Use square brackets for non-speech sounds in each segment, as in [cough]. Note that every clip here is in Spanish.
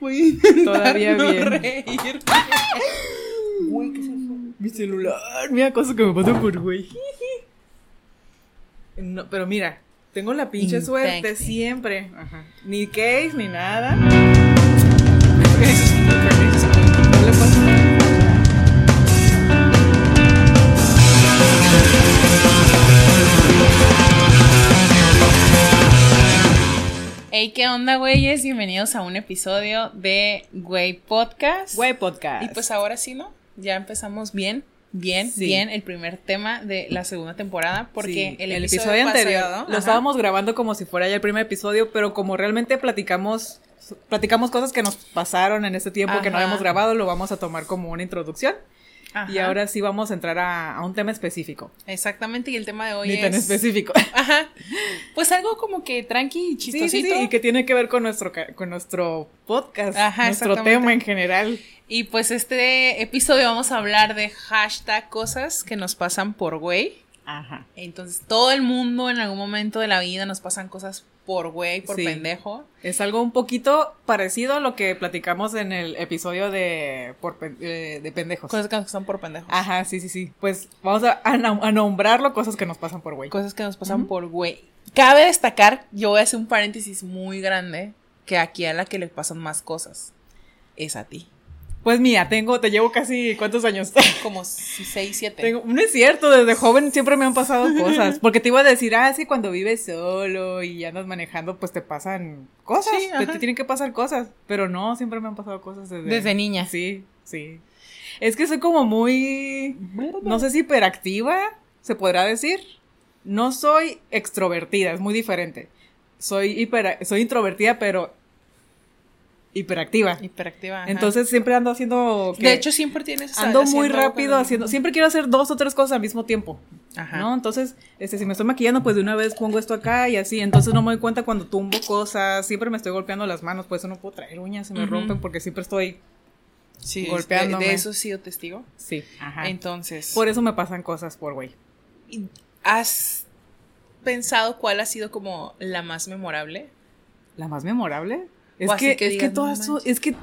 Voy a intentar Todavía no bien. reír. Güey, ¿qué es eso? Mi celular. Mira cosas que me pasan por güey. No, pero mira, tengo la pinche suerte siempre. Ajá. Ni case ni nada. [laughs] Hey, ¿qué onda, güeyes? Bienvenidos a un episodio de Güey Podcast. Güey podcast. Y pues ahora sí, ¿no? Ya empezamos bien, bien, Sí. bien el primer tema de la segunda temporada. Porque Sí, el, episodio, anterior pasado- lo Ajá. estábamos grabando como si fuera ya el primer episodio, pero como realmente platicamos platicamos cosas que nos pasaron en este tiempo que no habíamos grabado, lo vamos a tomar como una introducción. Ajá. Y ahora sí vamos a entrar a, a un tema específico. Exactamente, y el tema de hoy Ni es. tan específico. [laughs] Ajá. Pues algo como que tranqui y chistosito. sí, sí, y que tiene que ver con nuestro, con nuestro podcast, Ajá, nuestro tema en general. Y pues este episodio vamos a hablar de hashtag cosas que nos pasan por güey. Ajá. Entonces, todo el mundo en algún momento de la vida nos pasan cosas por güey, por Sí. pendejo. Es algo un poquito parecido a lo que platicamos en el episodio de, por, eh, de pendejos. Cosas que nos pasan por pendejos. Ajá, sí, sí, sí. Pues vamos a, a nombrarlo cosas que nos pasan por güey. Cosas que nos pasan por güey. Cabe destacar, yo voy a hacer un paréntesis muy grande, que aquí a la que le pasan más cosas es a ti. Pues mía, tengo, te llevo casi, ¿cuántos años? [laughs] Como 6, 7. Tengo, no es cierto, desde joven siempre me han pasado [laughs] cosas. Porque te iba a decir, ah, sí, cuando vives solo y andas manejando, pues te pasan cosas. Sí, te, te tienen que pasar cosas. Pero no, siempre me han pasado cosas desde, Desde niña. Sí, sí. Es que soy como muy, no sé si hiperactiva, se podrá decir. No soy extrovertida, es muy diferente. Soy hiper, soy introvertida, pero hiperactiva. Hiperactiva. ajá. Entonces siempre ando haciendo. que- de hecho, siempre tienes. ando muy rápido haciendo. Siempre quiero hacer dos o tres cosas al mismo tiempo. Ajá. ¿No? Entonces, este, si me estoy maquillando, pues de una vez pongo esto acá y así. Entonces no me doy cuenta cuando tumbo cosas. Siempre me estoy golpeando las manos, por eso no puedo traer uñas, se me rompen porque siempre estoy. Sí, de- golpeándome. De, eso he sido testigo. Sí. Ajá. Entonces, Por eso me pasan cosas por güey. ¿has pensado cuál ha sido como la más memorable? ¿La más memorable? Es O que, que es que todas "No manches". es que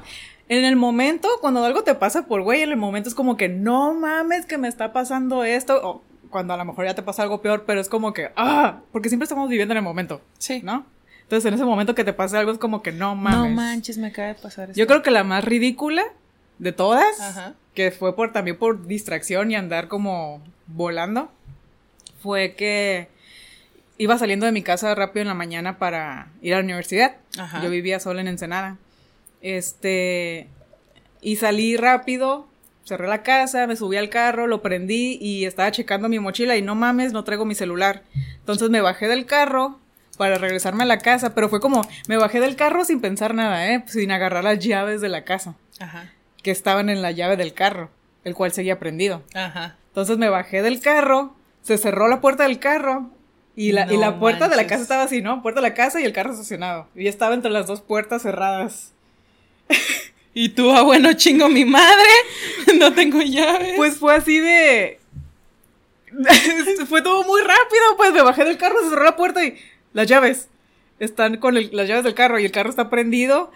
en el momento, cuando algo te pasa por güey, en el momento es como que no mames que me está pasando esto. O cuando a lo mejor ya te pasa algo peor, pero es como que, ah, porque siempre estamos viviendo en el momento, Sí. ¿no? Entonces en ese momento que te pasa algo es como que no mames. No manches, me acaba de pasar esto. Yo creo que la más ridícula de todas, Ajá. que fue por también por distracción y andar como volando, fue que iba saliendo de mi casa rápido en la mañana para ir a la universidad. Ajá. Yo vivía sola en Ensenada. Este, y salí rápido, cerré la casa, me subí al carro, lo prendí y estaba checando mi mochila y no mames, no traigo mi celular. Entonces me bajé del carro para regresarme a la casa, pero fue como, me bajé del carro sin pensar nada, ¿eh? Sin agarrar las llaves de la casa, Ajá. que estaban en la llave del carro, el cual seguía prendido. Ajá. Entonces me bajé del carro, se cerró la puerta del carro y la, y la puerta de la casa estaba así, ¿no? Puerta de la casa y el carro estacionado. Y estaba entre las dos puertas cerradas. [laughs] Y tú, ah, bueno, chingo mi madre. [laughs] No tengo llaves. Pues fue así de... [laughs] fue todo muy rápido, pues me bajé del carro, se cerró la puerta y las llaves. Están con el- las llaves del carro y el carro está prendido.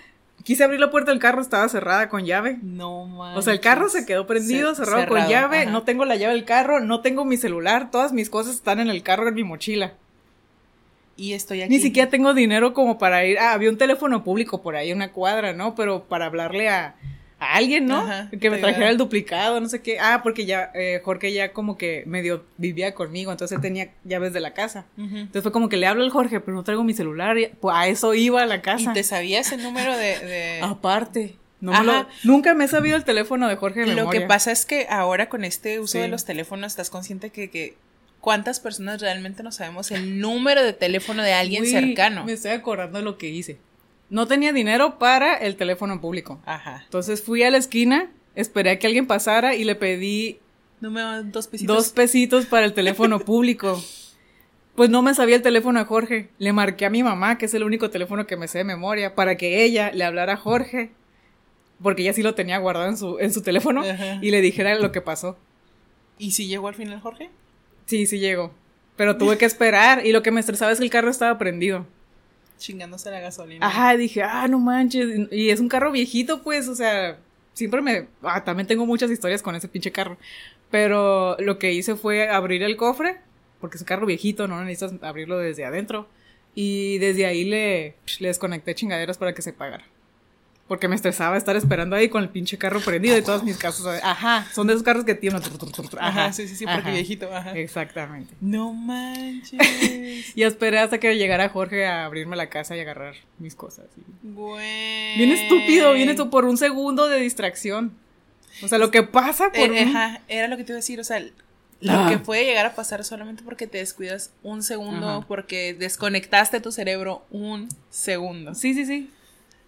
Quise abrir la puerta del carro, estaba cerrada con llave. no manches. O sea, el carro se quedó prendido, Ce- cerrado, con llave, ajá. no tengo la llave del carro, no tengo mi celular, todas mis cosas están en el carro en mi mochila. Y estoy aquí. Ni siquiera tengo dinero como para ir. Ah, había un teléfono público por ahí, una cuadra, ¿no? Pero para hablarle a, a alguien, ¿no? Ajá, que me trajera el duplicado, no sé qué. Ah, porque ya, eh, Jorge ya como que medio vivía conmigo, entonces tenía llaves de la casa. Entonces fue como que le hablo al Jorge, pero no traigo mi celular. y- Pues a eso iba a la ¿Y casa. te sabías el número de...? de- [laughs] Aparte. No me lo- nunca me he sabido el teléfono de Jorge de Lo que memoria. pasa es que ahora con este uso Sí. de los teléfonos estás consciente que, que cuántas personas realmente no sabemos el número de teléfono de alguien Uy, cercano. Me estoy acordando de lo que hice. No tenía dinero para el teléfono público. Ajá. Entonces fui a la esquina, esperé a que alguien pasara y le pedí No me dos pesitos. dos pesitos para el teléfono [laughs] público. Pues no me sabía el teléfono de Jorge. Le marqué a mi mamá, que es el único teléfono que me sé de memoria, para que ella le hablara a Jorge, porque ella sí lo tenía guardado en su, en su teléfono, Ajá. y le dijera lo que pasó. ¿Y si llegó al final Jorge? Sí, sí llegó. Pero tuve que esperar, y lo que me estresaba es que el carro estaba prendido. Chingándose la gasolina. Ajá, dije, ah, no manches. Y es un carro viejito, pues, o sea, siempre me. Ah, también tengo muchas historias con ese pinche carro. Pero lo que hice fue abrir el cofre, porque es un carro viejito, no necesitas abrirlo desde adentro. Y desde ahí le, le desconecté chingaderas para que se pagara. Porque me estresaba estar esperando ahí con el pinche carro prendido y todos mis casos. Ajá, son de esos carros que tienen. Ajá, sí, sí, sí, porque ajá. viejito, ajá. Exactamente. No manches. [laughs] Y esperé hasta que llegara Jorge a abrirme la casa y agarrar mis cosas. Güey. Bien estúpido, bien esto por un segundo de distracción. O sea, lo que pasa por Eh, un... Ajá, era lo que te iba a decir, o sea, lo Ah. que puede llegar a pasar solamente porque te descuidas un segundo, Ajá. porque desconectaste tu cerebro un segundo. Sí, sí, sí.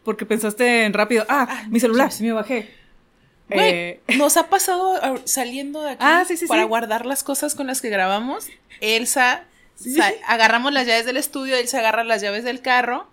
Porque pensaste en rápido. Ah, mi celular, sí me bajé. Güey, Eh, nos ha pasado ah, saliendo de aquí Ah, sí, para guardar las cosas con las que grabamos. Elsa, agarramos las llaves del estudio, Elsa agarra las llaves del carro.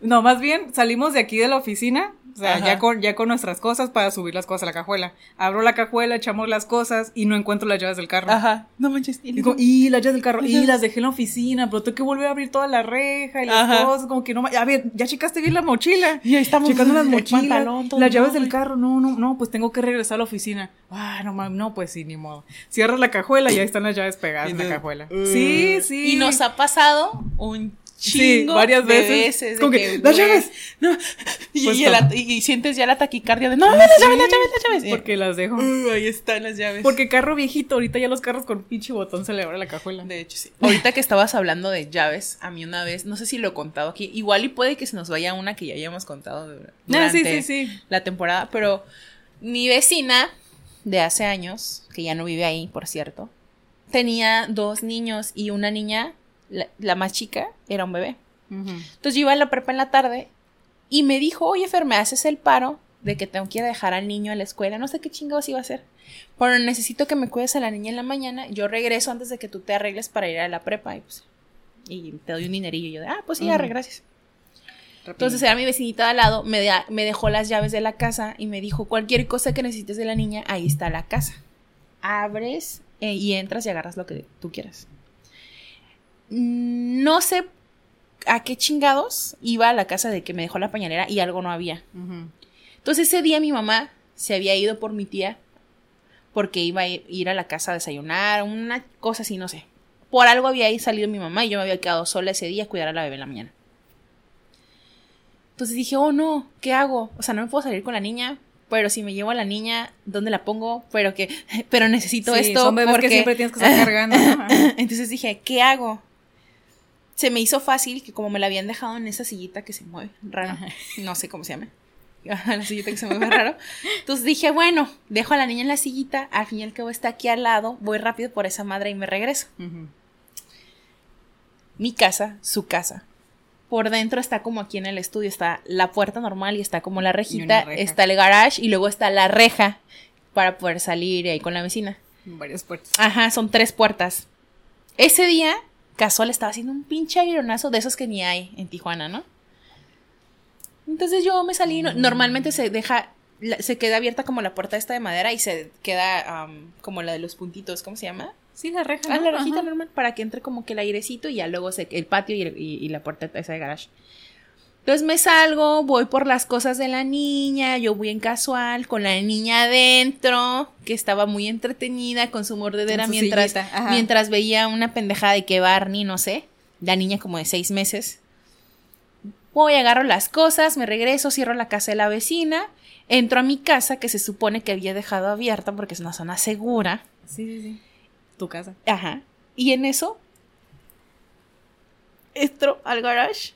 no, más bien salimos de aquí de la oficina. O sea, Ajá. ya con, ya con nuestras cosas para subir las cosas a la cajuela. Abro la cajuela, echamos las cosas y no encuentro las llaves del carro. Ajá, no manches. Y Digo, y las llaves del carro, y las dejé en la oficina, pero tengo que volver a abrir toda la reja y las Ajá. cosas, como que no. A ver, ya checaste bien la mochila. Y ahí estamos, Checando las mochilas, pantalón, todo, las llaves no, del carro, no, no, no, pues tengo que regresar a la oficina. Ah, no mames, no, pues sí, ni modo. Cierras la cajuela y ahí están las llaves pegadas en la cajuela. uh, sí, sí. Y nos ha pasado un Sí, varias de veces. veces. Como que, "Las güey, llaves". No, y, Pues y el no. at- y- y sientes ya la taquicardia de no, las llaves, las llaves, las llaves. Porque las dejo. Uh, ahí están las llaves. Porque carro viejito, ahorita ya los carros con pinche botón se le abre la cajuela. De hecho, sí. Ahorita que estabas hablando de llaves, a mí una vez, no sé si lo he contado aquí, igual y puede que se nos vaya una que ya hayamos contado Ah, sí, durante sí, sí. la temporada, pero mi vecina de hace años, que ya no vive ahí, por cierto, tenía dos niños y una niña, la, la más chica, era un bebé. Entonces yo iba a la prepa en la tarde y me dijo, oye, Fer, ¿me haces el paro de que tengo que ir a dejar al niño a la escuela? No sé qué chingados iba a hacer. Pero necesito que me cuides a la niña en la mañana. Yo regreso antes de que tú te arregles para ir a la prepa. Y, pues, y te doy un dinerillo. Y yo de, ah, pues sí, Ujú. arre, gracias. Entonces era mi vecinita de al lado, me, me dejó las llaves de la casa y me dijo, cualquier cosa que necesites de la niña, ahí está la casa. Abres eh, y entras y agarras lo que tú quieras. No sé a qué chingados iba a la casa de que me dejó la pañalera y algo no había. Entonces ese día mi mamá se había ido por mi tía porque iba a ir- a la casa a desayunar, una cosa así, no sé. Por algo había ahí salido mi mamá y yo me había quedado sola ese día a cuidar a la bebé en la mañana. Entonces dije, oh no, ¿qué hago? O sea, no me puedo salir con la niña, pero si me llevo a la niña, ¿dónde la pongo? Pero que, [laughs] pero necesito Sí, esto son bebés porque que siempre tienes que estar cargando. [laughs] entonces dije, ¿qué hago? Se me hizo fácil que como me la habían dejado en esa sillita que se mueve raro, no sé cómo se llama, [laughs] la sillita que se mueve raro. Entonces dije, bueno, dejo a la niña en la sillita, al fin y al cabo está aquí al lado, voy rápido por esa madre y me regreso. Mi casa, su casa. Por dentro está como aquí en el estudio, está la puerta normal y está como la rejita, está el garage y luego está la reja para poder salir ahí con la vecina. Varias puertas. Ajá, son tres puertas. Ese día, casual estaba haciendo un pinche aeronazo de esos que ni hay en Tijuana, ¿no? Entonces yo me salí. no- Normalmente se deja. se queda abierta como la puerta esta de madera y se queda como la de los puntitos, ¿cómo se llama? Sí, la reja. Ah, ¿no? la rejita Ajá. normal para que entre como que el airecito y ya luego se, el patio y, el- y- y la puerta esa de garage. Entonces me salgo, voy por las cosas de la niña, yo voy en casual, con la niña adentro, que estaba muy entretenida con su mordedera su mientras, mientras veía una pendejada de que Barney, no sé, la niña como de seis meses. Voy, agarro las cosas, me regreso, cierro la casa de la vecina, entro a mi casa que se supone que había dejado abierta porque es una zona segura. Sí, sí, sí. Tu casa. Ajá. Y en eso entro al garage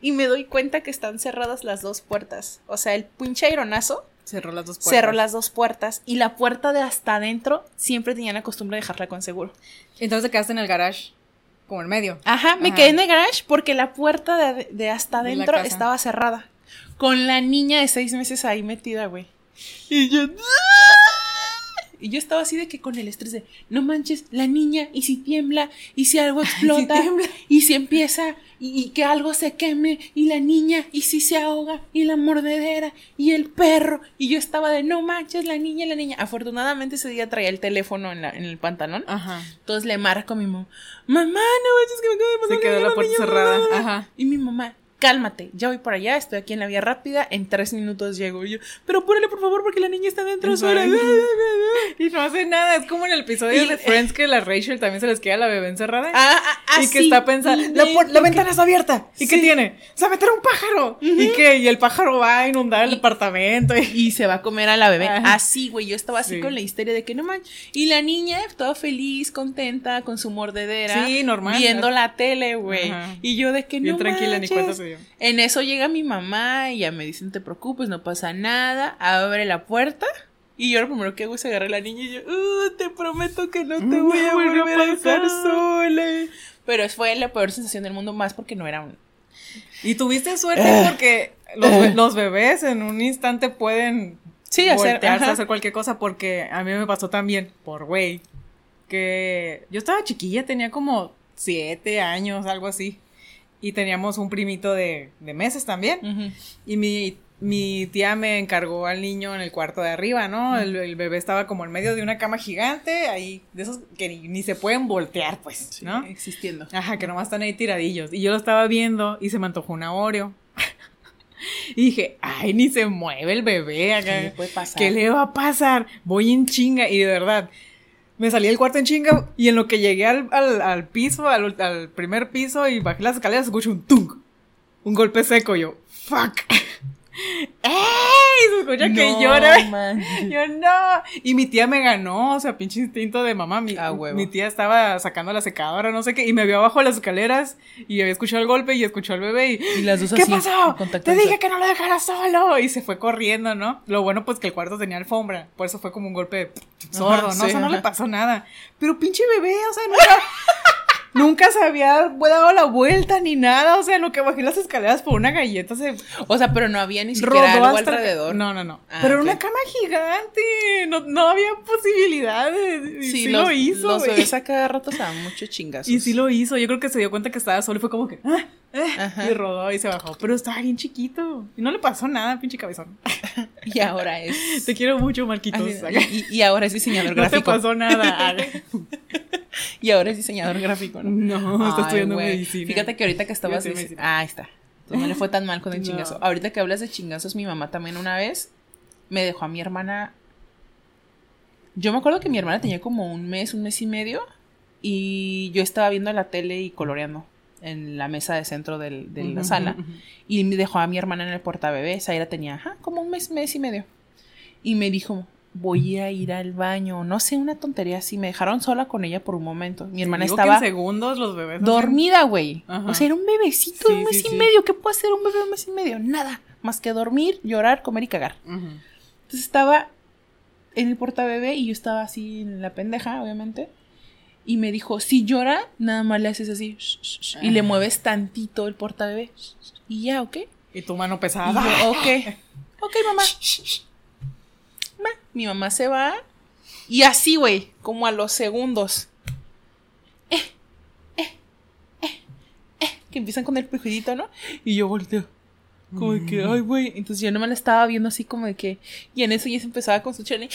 y me doy cuenta que están cerradas las dos puertas. O sea, el pinche aironazo Cerró las dos puertas. cerró las dos puertas y la puerta de hasta adentro siempre tenían la costumbre de dejarla con seguro. Entonces te quedaste en el garage, como en medio. Ajá, me Ajá. quedé en el garage porque la puerta de, de hasta adentro estaba cerrada. Con la niña de seis meses ahí metida, güey. Y yo... Y yo estaba así de que con el estrés de, no manches, la niña, y si tiembla, y si algo [laughs] explota, y si empieza, y, y que algo se queme, y la niña, y si se ahoga, y la mordedera, y el perro. Y yo estaba de, no manches, la niña, la niña. Afortunadamente ese día traía el teléfono en, la, en el pantalón. Ajá. Entonces le marco a mi mamá, mamá, no manches que me acaba de pasar Se quedó la puerta niña, cerrada. mamá". Ajá. Y mi mamá, cálmate, ya voy para allá, estoy aquí en la vía rápida, en tres minutos llego. Y yo, pero apúrale por favor porque la niña está dentro sola. [laughs] Y no hace nada. Es como en el episodio Y- de Friends que la Rachel también se les queda la bebé encerrada. Ah, ah, ah, y que sí. está pensando, la, ventana está abierta. ¿Y qué tiene? Se va a meter un pájaro. ¿Y qué? Y el pájaro va a inundar el departamento. Y... Y se va a comer a la bebé. Ajá. Así, güey. Yo estaba así Sí. con la histeria de que no manches. Y la niña, toda feliz, contenta, con su mordedera. Sí, normal. Viendo la tele, güey. Y yo de que Bien no tranquila, ni manches. cuenta En eso llega mi mamá y ya me dice, no te preocupes, no pasa nada. Abre la puerta. Y yo lo primero que hago es agarrar a la niña y yo, "Uh, te prometo que no te No voy a vuelve a volver a dejar pasar". sola. Pero fue la peor sensación del mundo, más porque no era un... Y tuviste suerte Ah. porque los, be- los bebés en un instante pueden Sí, hacer- a hacer cualquier cosa porque a mí me pasó también, por güey, que yo estaba chiquilla, tenía como siete años, algo así. Y teníamos un primito de, de meses también. Ujú. Y mi, mi tía me encargó al niño en el cuarto de arriba, ¿no? El, el bebé estaba como en medio de una cama gigante, ahí, de esos que ni, ni se pueden voltear, pues, Sí, ¿no? Existiendo. Ajá, que nomás están ahí tiradillos. Y yo lo estaba viendo y se me antojó una Oreo. [laughs] y dije, ay, ni se mueve el bebé acá. ¿Qué le puede pasar? ¿Qué le va a pasar? Voy en chinga. Y de verdad, me salí del cuarto en chinga y en lo que llegué al, al, al piso, al, al primer piso y bajé las escaleras, escucho un tung. Un golpe seco. Yo, fuck. ¡Ey! Se escucha que No llora. Yo no. Y mi tía me ganó, o sea, pinche instinto de mamá. Mi, Ah, mi tía estaba sacando la secadora, no sé qué, y me vio abajo de las escaleras y había escuchado el golpe y escuchó al bebé y. Y las dos ¿Qué así, pasó? Te dije que no lo dejara solo. Y se fue corriendo, ¿no? Lo bueno, pues que el cuarto tenía alfombra. Por eso fue como un golpe sordo, ¿no? sí, o sea, no ajá. le pasó nada. Pero pinche bebé, o sea, nunca. Nunca se había dado la vuelta ni nada, o sea, en lo que bajé las escaleras por una galleta se O sea, pero no había ni siquiera algo hasta alrededor. No, no, no. Ah, Pero era ok. una cama gigante. No, no había posibilidad. de- y Sí, sí los, lo hizo. Los bebés a cada rato se dan muchos chingazos. Y sí lo hizo. Yo creo que se dio cuenta que estaba solo y fue como que. ah, Ajá. y rodó y se bajó. Pero estaba bien chiquito. Y no le pasó nada, pinche cabezón. [laughs] Y ahora es. [laughs] Te quiero mucho, Marquitos. y, y ahora es diseñador [laughs] no te gráfico. pasó nada. Y ahora es diseñador gráfico, ¿no? No, está estudiando güey. medicina. Fíjate que ahorita que estabas. Fíjate, dic- medicina. Ah, ahí está. Entonces no le fue tan mal con el No. chingazo. Ahorita que hablas de chingazos, mi mamá también una vez me dejó a mi hermana. Yo me acuerdo que mi hermana tenía como un mes, un mes y medio. Y yo estaba viendo la tele y coloreando en la mesa de centro del- de la sala. Y me dejó a mi hermana en el portabebé. Zaira tenía ajá, como un mes, mes y medio. Y me dijo, voy a ir al baño. No sé, una tontería así. Me dejaron sola con ella por un momento. Mi hermana Digo que estaba en segundos los bebés. dormida, güey. O sea, era un bebecito de un Sí, mes sí, y sí. medio. ¿Qué puede hacer un bebé de un mes y medio? Nada. Más que dormir, llorar, comer y cagar. Entonces estaba en el portabebé y yo estaba así en la pendeja, obviamente. Y me dijo, si llora, nada más le haces así. sh, sh, sh, y le mueves tantito el portabebé. Y ya, ¿ok? Y tu mano Y pesada. yo, [laughs] ok. Ok, mamá. Mi mamá se va. Y así, güey, como a los segundos. Eh, eh, eh, que empiezan con el pejidito, ¿no? Y yo volteo. Como de que, ay, güey. Entonces yo nomás la estaba viendo así como de que. Y en eso ya se empezaba con su chale.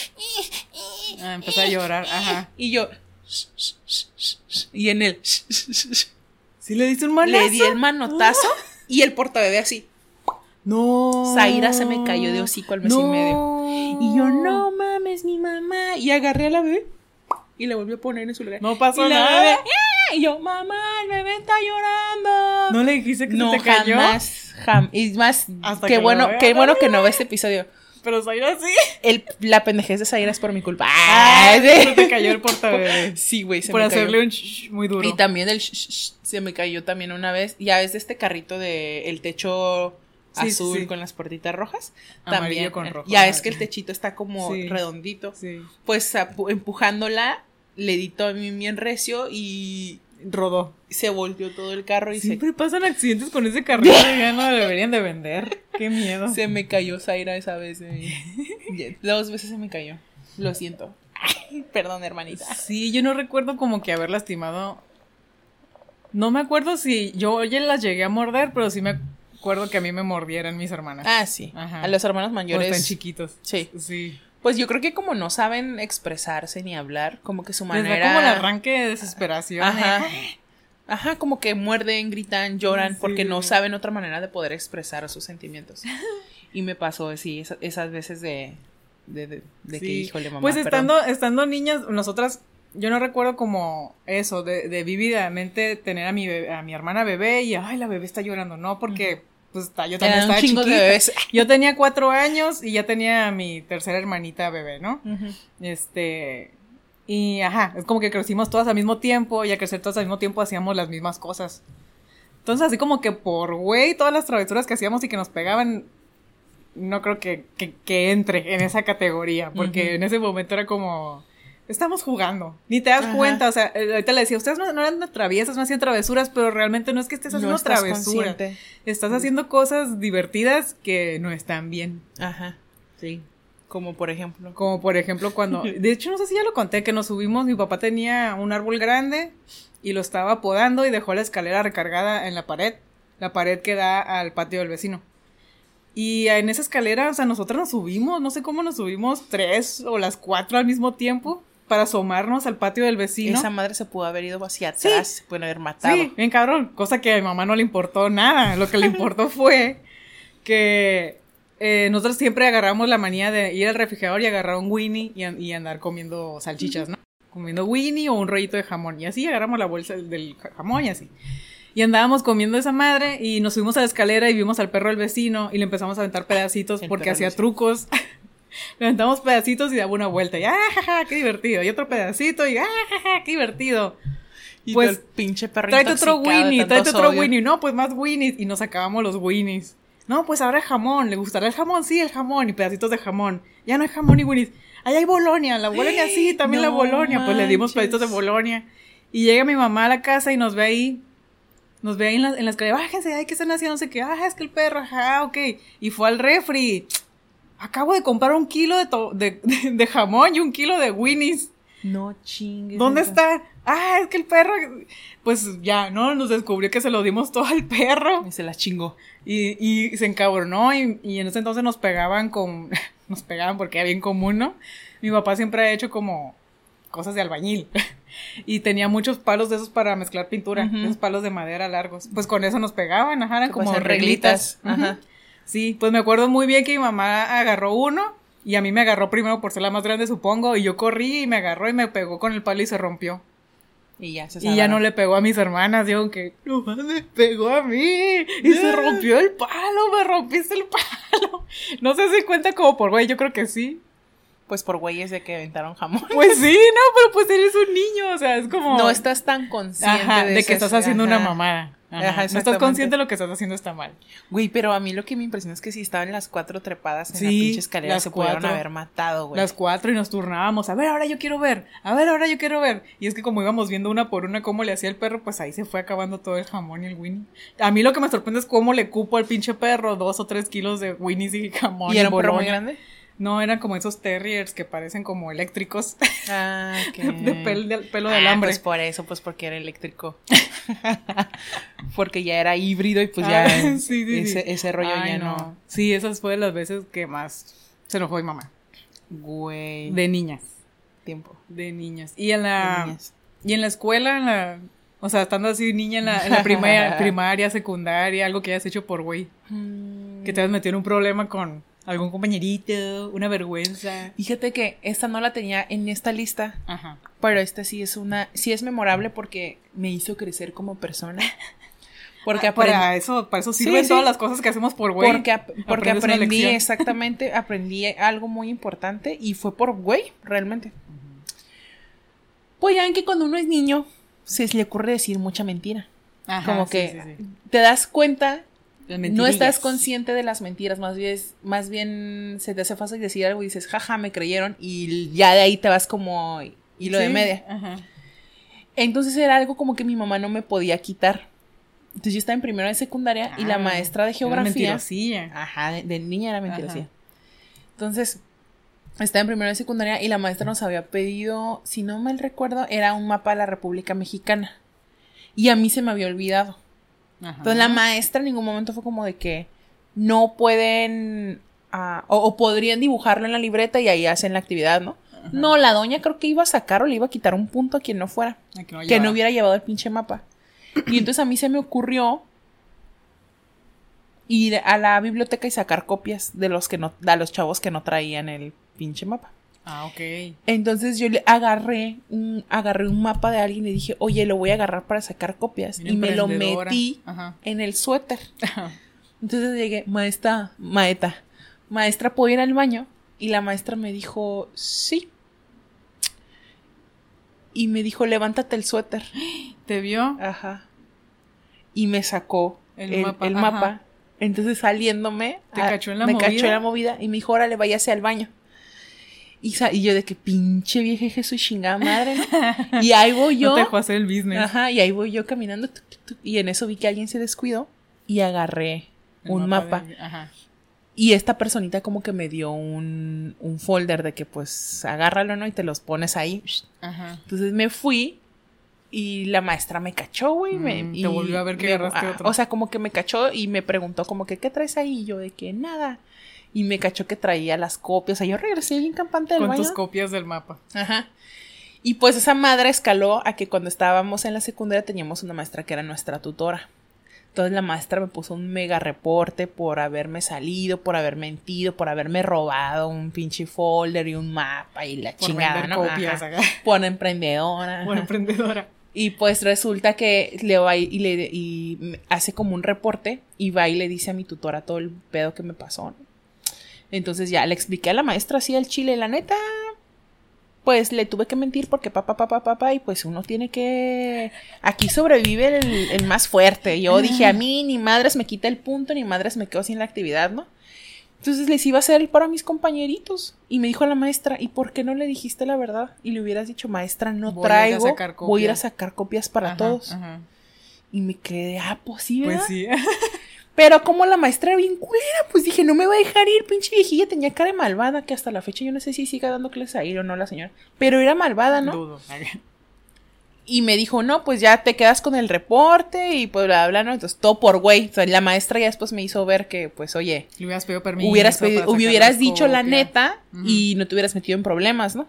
Ah, empecé a llorar. Ajá. Y yo. Y en el. ¿Sí le diste un manazo? Le di el manotazo. Y el portabebé así. No. Zaira se me cayó de hocico al mes y medio. Y yo, no mames, mi mamá. Y agarré a la bebé y la volví a poner en su lugar. No pasó y la nada. bebé, "Ah", y yo, mamá, el bebé está llorando. No le dijiste que No, se te cayó. jamás, jam- Y más, Hasta qué que bueno, qué bueno que no ve este episodio. Pero Zaira sí. El, la pendejez de Zaira es por mi culpa. Ay, se te cayó el portabebé. [laughs] Sí, güey, se Por me hacerle cayó. un shh muy duro. Y también el sh- sh- sh se me cayó también una vez. Ya ves de este carrito de el techo Sí, azul sí. con las puertitas rojas. Amarillo también. con rojo. Ya es que el techito está como Sí. redondito. Sí. Pues empujándola, le di todo bien, bien recio y Rodó. se volteó todo el carro y Siempre pasan accidentes con ese carrito y ya no lo deberían de vender. Qué miedo. se, me cayó Zaira esa vez. eh. Dos veces se me cayó. Lo siento. Perdón, hermanita. Sí, yo no recuerdo como que haber lastimado. No me acuerdo si yo ya las llegué a morder, pero sí me acuerdo que a mí me mordieran mis hermanas. Ah, sí. Ajá. A los hermanos mayores. están chiquitos. Sí. Sí. Pues yo creo que como no saben expresarse ni hablar, como que su Les manera. da como el arranque de desesperación. Ajá. ¿eh? Ajá, como que muerden, gritan, lloran, Sí. porque no saben otra manera de poder expresar sus sentimientos. Y me pasó, sí, esa- esas veces de, de, de, de que, Sí. híjole, mamá. Pues perdón. estando, estando niñas, nosotras, yo no recuerdo como eso, de, de vívidamente tener a mi, bebé- a mi hermana bebé y, ay, la bebé está llorando. No, porque, pues, está- yo también estaba de chiquita. bebés. [laughs] Yo tenía cuatro años y ya tenía a mi tercera hermanita bebé, ¿no? Ujú. Este, y ajá, es como que crecimos todas al mismo tiempo y al crecer todas al mismo tiempo hacíamos las mismas cosas. Entonces, así como que por güey, todas las travesuras que hacíamos y que nos pegaban, no creo que, que, que entre en esa categoría, porque en ese momento era como, estamos jugando, ni te das Ajá. cuenta, o sea, eh, ahorita le decía, ustedes no, no eran traviesas, no hacían travesuras, pero realmente no es que estés No haciendo estás travesuras, consciente. estás haciendo cosas divertidas que no están bien. Ajá. Sí. Como por ejemplo. Como por ejemplo cuando, [laughs] de hecho no sé si ya lo conté, que nos subimos, mi papá tenía un árbol grande y lo estaba podando y dejó la escalera recargada en la pared, la pared que da al patio del vecino. Y en esa escalera, o sea, nosotros nos subimos, no sé cómo nos subimos, tres o las cuatro al mismo tiempo para asomarnos al patio del vecino. Esa madre se pudo haber ido hacia atrás, se puede haber matado. Sí, bien cabrón. Cosa que a mi mamá no le importó nada. Lo que le [laughs] importó fue que eh, nosotros siempre agarramos la manía de ir al refrigerador y agarrar un Winnie y, an- y andar comiendo salchichas, ¿no? Comiendo Winnie o un rollito de jamón. Y así agarramos la bolsa del- del ja- jamón y así. Y andábamos comiendo esa madre y nos subimos a la escalera y vimos al perro del vecino y le empezamos a aventar pedacitos El porque hacía trucos. [laughs] le aventamos pedacitos y daba una vuelta y ¡ah, ja, ja, qué divertido! Y otro pedacito y ¡ah, ja, ja, qué divertido! Y Pues, el pinche perro Tráete otro Winnie, tráete otro sodio. Winnie. No, pues más Winnies. Y nos sacábamos los Winnies. No, pues ahora jamón. ¿Le gustará el jamón? Sí, el jamón. Y pedacitos de jamón. Ya no hay jamón y Winnies. Ahí hay Bolonia. La Bolonia sí, [gasps] también la No Bolonia. Pues le dimos manches. pedacitos de Bolonia. Y llega mi mamá a la casa y nos ve ahí. Nos ve ahí en la, en la escalera. Bájense, ay, ¿qué están haciendo? No sé qué. Ah, es que el perro, ajá, ok. Y fue al refri. Acabo de comprar un kilo de, to- de, de- de jamón y un kilo de Winnies. No chingues. ¿Dónde está? Ah, es que el perro. Pues ya, ¿no? Nos descubrió que se lo dimos todo al perro. Y se la chingó. Y, y se encabronó. Y, y en ese entonces nos pegaban con. [laughs] Nos pegaban porque era bien común, ¿no? Mi papá siempre ha hecho como cosas de albañil. [laughs] Y tenía muchos palos de esos para mezclar pintura. Ujú. Esos palos de madera largos. Pues con eso nos pegaban, ajá, eran Como reglitas. reglitas, ajá. Sí, pues me acuerdo muy bien que mi mamá agarró uno. Y a mí me agarró primero por ser la más grande, supongo. Y yo corrí y me agarró y me pegó con el palo y se rompió. Y ya se Y ya no le pegó a mis hermanas, digo que no me pegó a mí y se rompió el palo, me rompiste el palo. No sé si cuenta como por güey, yo creo que sí. Pues por güeyes de que aventaron jamón. Pues sí, no, pero pues eres un niño, o sea, es como No estás tan consciente Ajá, de, que estás haciendo una mamada. Ajá, no estás consciente de lo que estás haciendo está mal. Güey, pero a mí lo que me impresiona es que si estaban las cuatro trepadas en la Sí, pinche escalera las se pudieron cuatro. haber matado, güey. Las cuatro y nos turnábamos. A ver, ahora yo quiero ver. A ver, ahora yo quiero ver. Y es que como íbamos viendo una por una cómo le hacía el perro, pues ahí se fue acabando todo el jamón y el Winnie. A mí lo que me sorprende es cómo le cupo al pinche perro dos o tres kilos de Winnies y jamón. ¿Y era un perro muy grande? No, eran como esos terriers que parecen como eléctricos. Ah, [laughs] de, pel- de pelo de Ah, alambre. Pues por eso, pues porque era eléctrico. [laughs] porque ya era híbrido y pues ya Ah, [laughs] sí, sí, ese, sí. ese rollo Ay, ya no. Sí, esas fue de las veces que más se enojó mi mamá. Güey. De niñas. tiempo. De niñas. Y en la. Y en la escuela, en la. O sea, estando así niña en la, en la primaria, primaria, secundaria, algo que hayas hecho por güey. Que te has metido en un problema con algún compañerito, una vergüenza. Fíjate que esta no la tenía en esta lista, Ajá. pero esta sí es una, sí es memorable porque me hizo crecer como persona. Porque Ah, aprendí, para eso, para eso sirven sí. todas las cosas que hacemos por güey. porque, ap- porque aprendí exactamente, aprendí algo muy importante y fue por güey, realmente. Pues ya ven que cuando uno es niño se le ocurre decir mucha mentira. Ajá, como sí, que te das cuenta, no estás consciente de las mentiras, más bien, más bien se te hace fácil decir algo y dices, jaja, me creyeron y ya de ahí te vas como hilo de Sí, media. Ajá. Entonces era algo como que mi mamá no me podía quitar. Entonces yo estaba en primero de secundaria y la Ah, maestra de era geografía, mentirosilla. ajá, de, de niña era mentirosilla. Entonces estaba en primero de secundaria y la maestra nos había pedido, si no mal recuerdo, era un mapa de la República Mexicana. Y a mí se me había olvidado. Ajá. Entonces la maestra en ningún momento fue como de que no pueden ah, o, o podrían dibujarlo en la libreta y ahí hacen la actividad, ¿no? No, la doña creo que iba a sacar o le iba a quitar un punto a quien no fuera. Que no que no hubiera llevado el pinche mapa. Y entonces a mí se me ocurrió ir a la biblioteca y sacar copias de los que no, de los chavos que no traían el pinche mapa. Ah, ok. Entonces yo le agarré un, agarré un mapa de alguien y dije, oye, lo voy a agarrar para sacar copias. Bien y me lo metí Ajá. en el suéter. Entonces llegué, maestra, maeta, maestra, ¿puedo ir al baño? Y la maestra me dijo, sí. Y me dijo, levántate el suéter. ¿Te vio? Ajá. Y me sacó El el, mapa, el ajá. mapa. Entonces saliéndome, ¿Te cachó en la me movida? cachó en la movida y me dijo, órale, váyase al baño. Y, yo de que pinche vieja Jesús chingada madre. [laughs] Y ahí voy yo. No te dejó hacer el business. Ajá, y ahí voy yo caminando. y en eso vi que alguien se descuidó y agarré El un mapa. de- Ajá. Y esta personita como que me dio un, un folder de que pues agárralo, ¿no? Y te los pones ahí. Ajá. Entonces me fui y la maestra me cachó, güey. Mm, te y volvió a ver que me- agarraste ah, otro. O sea, como que me cachó y me preguntó como que, ¿qué traes ahí? Y yo de que nada. Y me cachó que traía las copias. O sea, yo regresé bien campante del Con baño. tus copias del mapa. Ajá. Y pues esa madre escaló a que cuando estábamos en la secundaria teníamos una maestra que era nuestra tutora. Entonces la maestra me puso un mega reporte por haberme salido, por haber mentido, por haberme robado un pinche folder y un mapa y la Por chingada, copias Ajá. Por emprendedora. Ajá. emprendedora. Y pues resulta que le va y, le y hace como un reporte y va y le dice a mi tutora todo el pedo que me pasó. ¿no? Entonces ya le expliqué a la maestra así al chile, la neta, pues le tuve que mentir porque papá, papá, papá, y pues uno tiene que... Aquí sobrevive el, el más fuerte. Yo dije, a mí ni madres me quita el punto, ni madres me quedo sin la actividad, ¿no? Entonces les iba a hacer el paro a mis compañeritos. Y me dijo la maestra, ¿y por qué no le dijiste la verdad? Y le hubieras dicho, maestra, no Voy a a traigo, sacar voy a ir a copias". sacar copias para Ajá, todos. Ajá. Y me quedé, ah, pues sí, ¿verdad? Pues sí. [laughs] Pero como la maestra era bien culera, pues dije, no me va a dejar ir, pinche viejilla, tenía cara de malvada, que hasta la fecha yo no sé si siga dando clases ahí o no la señora. Pero era malvada, ¿no? Dudo. Y me dijo, no, pues ya te quedas con el reporte y pues bla, bla, ¿no? Entonces todo por güey. O sea, la maestra ya después me hizo ver que, pues, oye, Le hubieras pedido permiso. hubieras, pedido- dicho la neta y no te hubieras metido en problemas, ¿no?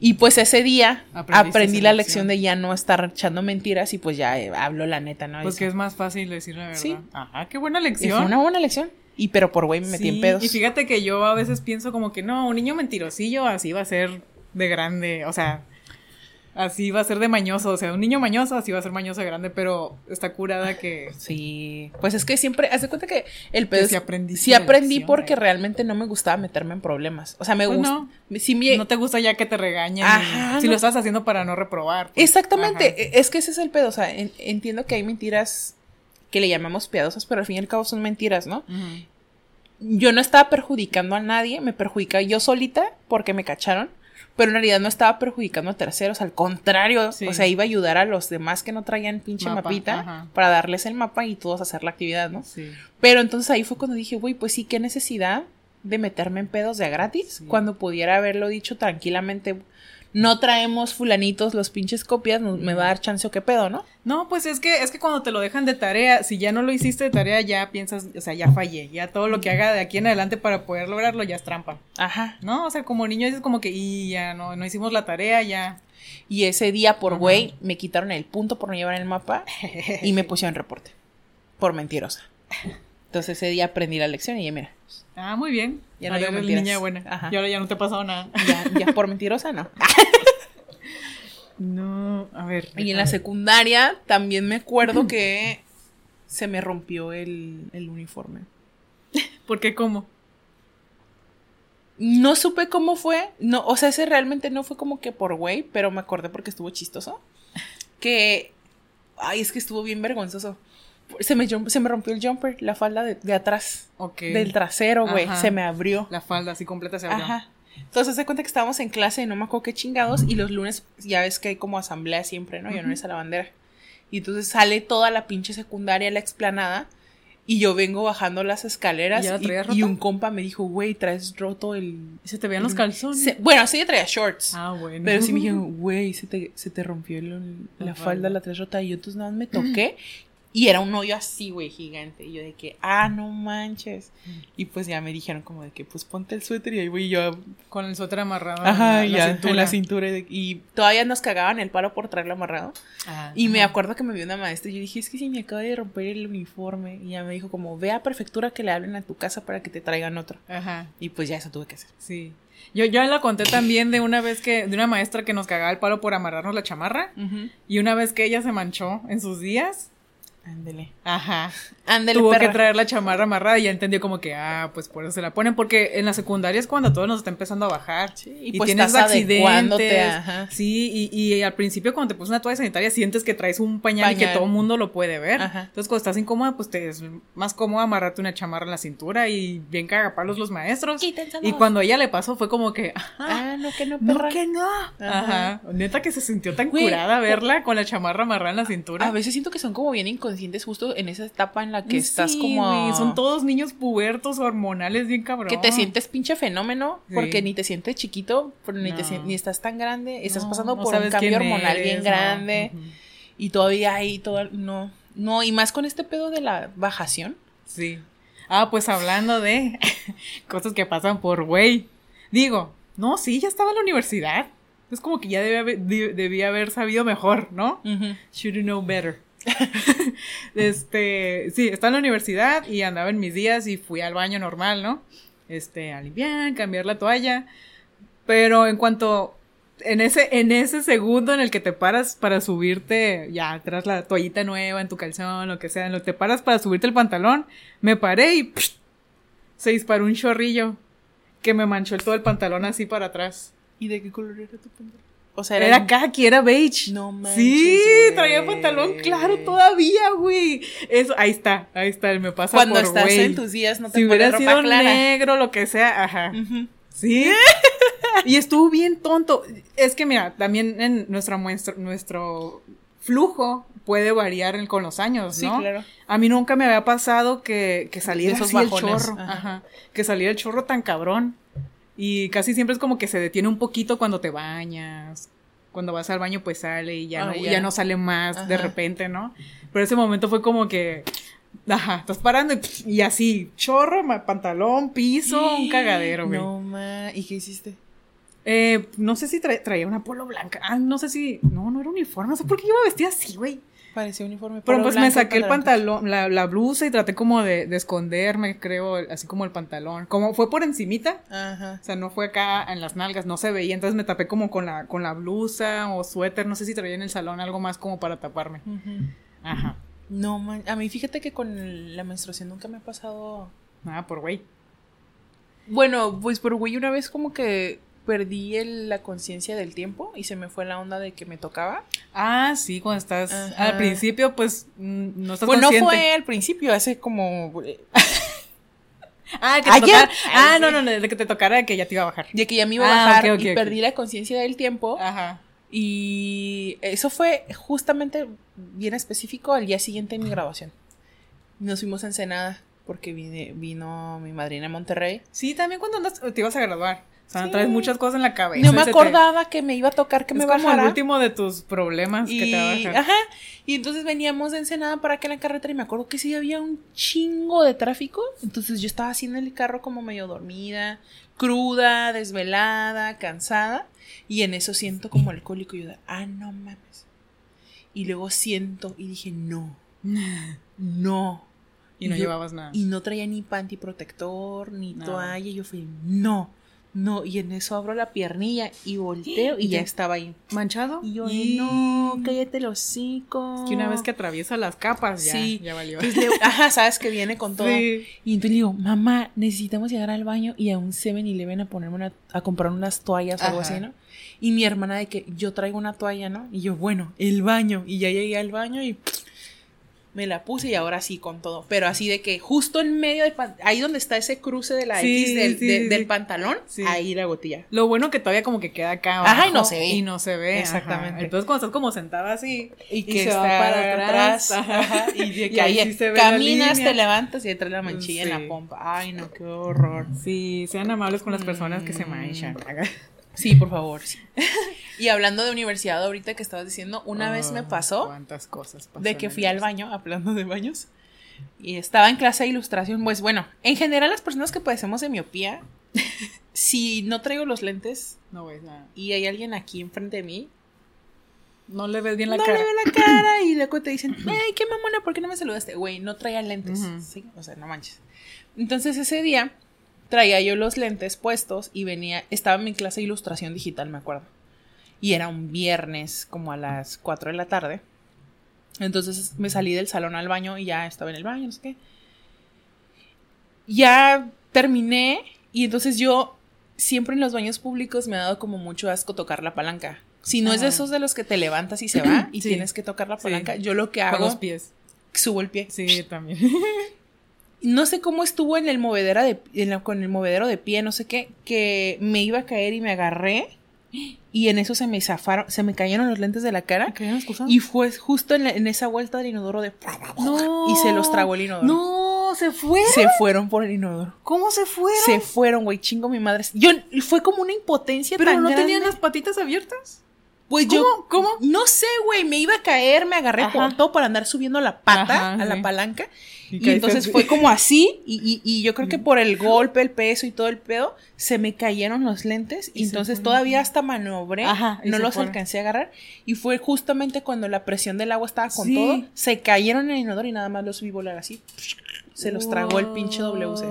Y pues ese día aprendí la lección. de ya no estar echando mentiras y pues ya eh, hablo la neta, ¿no? Pues Y que es más fácil decir la verdad. Sí. Ajá, qué buena lección. fue una buena lección. Y pero por güey me metí en pedos. Y fíjate que yo a veces pienso como que no, un niño mentirosillo así va a ser de grande, o sea, así va a ser de mañoso, o sea, un niño mañoso así va a ser mañoso de grande, pero está curada que Sí, pues es que siempre, haz de cuenta que el pedo Que es- sí aprendiste sí aprendí lección, porque eh. realmente no me gustaba meterme en problemas. O sea, me Pues gusta. no. Sí me- no te gusta ya que te regañen. Ajá, si no. lo estás haciendo para no reprobar. pues. Exactamente, Ajá. e- es que ese es el pedo. O sea, en- entiendo que hay mentiras que le llamamos piadosas, pero al fin y al cabo son mentiras, ¿no? Yo no estaba perjudicando a nadie, me perjudica yo solita porque me cacharon, pero en realidad no estaba perjudicando a terceros, al contrario, Sí. o sea, iba a ayudar a los demás que no traían pinche Mapa, mapita ajá. para darles el mapa y todos hacer la actividad, ¿no? Sí. Pero entonces ahí fue cuando dije, güey, pues sí, qué necesidad de meterme en pedos de a gratis Sí. cuando pudiera haberlo dicho tranquilamente. No traemos fulanitos los pinches copias, me va a dar chance o qué pedo, ¿no? No, pues es que es que cuando te lo dejan de tarea, si ya no lo hiciste de tarea, ya piensas, o sea, ya fallé, ya todo lo que haga de aquí en adelante para poder lograrlo ya es trampa. Ajá. ¿No? O sea, como niño dices como que, y ya no, no hicimos la tarea, ya. Y ese día, por güey, me quitaron el punto por no llevar el mapa y me [laughs] pusieron reporte. Por mentirosa. Entonces ese día aprendí la lección y ya, mira, Ah, muy bien. Ya no Ahora eres niña buena. Ajá. Y ahora ya no te ha pasado nada. [laughs] ya, ya por mentirosa no. No, a ver. Y en la secundaria también me acuerdo que se me rompió el, el uniforme. ¿Por qué cómo? No supe cómo fue. No, o sea, ese realmente no fue como que por güey, pero me acordé porque estuvo chistoso. Que. Ay, es que estuvo bien vergonzoso. Se me, se me rompió el jumper, la falda de, de atrás. Ok. Del trasero, güey. Se me abrió. La falda así completa se abrió. Ajá. Entonces se cuenta que estábamos en clase y no me acuerdo qué chingados. Y los lunes, ya ves que hay como asamblea siempre, ¿no? Y honores a la bandera. Y entonces sale toda la pinche secundaria la explanada. Y yo vengo bajando las escaleras ¿Y un compa me dijo, güey, traes roto el... ¿Y se te veían los calzones? Se- bueno, sí, yo traía shorts. Ah, bueno. Pero sí me dijeron, güey, se te, se te rompió el- la La falda, falda. la traes rota. Y yo entonces nada más me [clears throat] toqué. Y era un hoyo así, güey, gigante. Y yo de que, ah, no manches. Y pues ya me dijeron como de que, pues ponte el suéter. Y ahí voy yo, Con el suéter amarrado. ajá, en ya, cintura. en la cintura. Y, y todavía nos cagaban el palo por traerlo amarrado. Ah, Y me ajá. acuerdo que me vio una maestra y yo dije, es que si me acaba de romper el uniforme. Y ella me dijo como, ve a prefectura que le hablen a tu casa para que te traigan otro. Ajá. Y pues ya eso tuve que hacer. Sí. Yo, yo la conté también de una vez que, de una maestra que nos cagaba el palo por amarrarnos la chamarra. Y una vez que ella se manchó en sus días. Ándele. Ajá. Ándele, Tuvo perra. que traer la chamarra amarrada y ya entendió como que, ah, pues por eso se la ponen. Porque en la secundaria es cuando todo nos está empezando a bajar. Sí, y, y pues tienes estás accidentes. ajá. Sí, y, y al principio cuando te pones una toalla sanitaria sientes que traes un pañal, y que todo el mundo lo puede ver. Ajá. Entonces cuando estás incómoda, pues te es más cómodo amarrarte una chamarra en la cintura y bien cagapalos los maestros. Y cuando a ella le pasó fue como que, ajá, Ah, no, que no, no, perra. que no. Ajá. Ajá. Neta que se sintió tan curada verla con la chamarra amarrada en la cintura. A veces siento que son como bien inconscientes justo en esa etapa en la que estás como... son todos niños pubertos hormonales bien cabrón. Que te sientes pinche fenómeno, Sí. porque ni te sientes chiquito, pero ni, te ni estás tan grande, estás No, pasando no por un cambio hormonal eres, bien grande, y todavía hay todo, no, no, y más con este pedo de la bajación. Sí. Ah, pues hablando de [laughs] cosas que pasan por güey. Digo, no, sí, ya estaba en la universidad. Es como que ya debía debía haber sabido mejor, ¿no? Should know better. [laughs] este, sí, estaba en la universidad y andaba en mis días y fui al baño normal, ¿no? Este, a limpiar, cambiar la toalla. Pero en cuanto, en ese, en ese segundo en el que te paras para subirte, ya, tras la toallita nueva en tu calzón, lo que sea, en lo que te paras para subirte el pantalón, me paré y se disparó un chorrillo que me manchó el- todo el pantalón así para atrás. ¿Y de qué color era tu pantalón? O sea, Era kaki, era beige. No manches, Sí, traía pantalón claro todavía, güey. Eso, ahí está, ahí está, me pasa Cuando por estás güey. en tus días no te Si hubiera ropa sido clara. negro, lo que sea, ajá. Sí. [laughs] y estuvo bien tonto. Es que mira, también en nuestra muestra, nuestro flujo puede variar con los años, Sí, ¿no? claro. A mí nunca me había pasado que, que saliera esos así el chorro. ajá. Ajá. Que saliera el chorro tan cabrón. Y casi siempre es como que se detiene un poquito cuando te bañas. Cuando vas al baño, pues sale y ya, Ah, no, ya. ya no sale más de repente, ¿no? Pero ese momento fue como que. Ajá, estás parando y, así, chorro, pantalón, piso, un cagadero, güey. No, ma. ¿Y qué hiciste? Eh, no sé si tra- traía una polo blanca. Ah, no sé si. No, no era uniforme. No sé por qué iba vestida así, güey. Parecía uniforme. Pero pues me saqué el pantalón, la, la blusa y traté como de, de esconderme, creo, así como el pantalón. Como fue por encimita, Ajá. o sea, no fue acá en las nalgas, no se veía, entonces me tapé como con la, con la blusa o suéter, no sé si traía en el salón algo más como para taparme. Ajá. No, man. A mí fíjate que con la menstruación nunca me ha pasado. Nada, por güey. Bueno, pues por güey, una vez como que perdí el- la conciencia del tiempo y se me fue la onda de que me tocaba. Ah, sí, cuando estás Ajá. al principio, pues mm, no estás Pues no consciente. fue al principio, hace como. eh, [laughs] Ah, que te tocara- Ah, no, no, no, de que te tocara de que ya te iba a bajar. De que ya me iba a Ah, bajar y perdí la conciencia del tiempo. Ajá. Y eso fue justamente bien específico al día siguiente de mi grabación. Nos fuimos a Ensenada porque vine- vino mi madrina en Monterrey. Sí, también cuando andas, te ibas a graduar. O sea, Sí. traes muchas cosas en la cabeza. No me te- acordaba que me iba a tocar que es me como bajara. el último de tus problemas que te va a bajar. ajá, y entonces veníamos de Ensenada para acá en la carretera y me acuerdo que sí había un chingo de tráfico. Entonces yo estaba así en el carro como medio dormida, cruda, desvelada, cansada. Y en eso siento como el cólico y yo ah, no mames. Y luego siento y dije, no, no. Y no yo- llevabas nada. Y no traía ni panty protector, ni toalla. Y yo fui, no, no. Y en eso abro la piernilla y volteo y ya Ya. estaba ahí. ¿Manchado? Y yo, Y- no, cállate el hocico. Es que una vez que atraviesa las capas, ya, Sí. ya valió. Entonces le- ajá, sabes que viene con todo. Sí. Y entonces le digo, mamá, necesitamos llegar al baño y a un 7-Eleven a ponerme una, a comprar unas toallas o algo así, ¿no? Y mi hermana de que yo traigo una toalla, ¿no? Y yo, bueno, el baño. Y ya llegué al baño y me la puse y ahora sí con todo. Pero así de que justo en medio de ahí donde está ese cruce de la Sí, X del, sí, de- sí, del pantalón, ahí la gotilla. Lo bueno que todavía como que queda acá Ajá, y abajo no se ve. Y no se ve. Exactamente. ajá. Entonces cuando estás como sentada así Y que se está va para atrás, ajá, y de [laughs] que y ahí se ve caminas, te levantas y traes la manchilla en la pompa. Ay, no, qué horror. Sí, sean amables con las personas que se Mm. manchan. [laughs] Sí, por favor. sí. [laughs] y hablando de universidad, ahorita que estabas diciendo, una vez me pasó Cuántas cosas de que fui al baño, hablando de baños, y estaba en clase de ilustración. Pues bueno, en general las personas que padecemos de miopía, [laughs] si no traigo los lentes No ves nada. y hay alguien aquí enfrente de mí, No le ves bien la no cara. le ven la cara y luego te dicen, [laughs] ay, qué mamona, ¿por qué no me saludaste? Güey, no traía lentes. ¿sí? O sea, no manches. Entonces ese día traía yo los lentes puestos y venía, estaba en mi clase de ilustración digital, me acuerdo. Y era un viernes como a las 4 de la tarde. Entonces me salí del salón al baño y ya estaba en el baño, no sé qué. Ya terminé y entonces yo siempre en los baños públicos me ha dado como mucho asco tocar la palanca. Si no es de esos de los que te levantas y se [clears throat] va y Sí. tienes que tocar la Sí. palanca, yo lo que Con hago, los pies. subo el pie. Sí, también. [laughs] No sé cómo estuvo en el movedero de, en la- con el movedero de pie, no sé qué, que me iba a caer y me agarré y en eso se me zafaron, se me cayeron los lentes de la cara y fue justo en, la- en esa vuelta del inodoro de No. y se los tragó el inodoro. No, se fue. Se fueron por el inodoro. ¿Cómo se fueron? Se fueron, güey, chingo mi madre. Yo fue como una impotencia Pero tan no grande. tenían las patitas abiertas. Pues ¿Cómo? yo, ¿Cómo? No sé, güey, me iba a caer, me agarré por todo para andar subiendo la pata Ajá, a la sí. palanca. Y entonces fue como así, y, y- y yo creo que por el golpe, el peso y todo el pedo, se me cayeron los lentes, y, entonces todavía hasta maniobré, Ajá, no los alcancé a agarrar, y fue justamente cuando la presión del agua estaba con Sí. todo, se cayeron en el inodoro y nada más los vi volar así, se los tragó el pinche WC.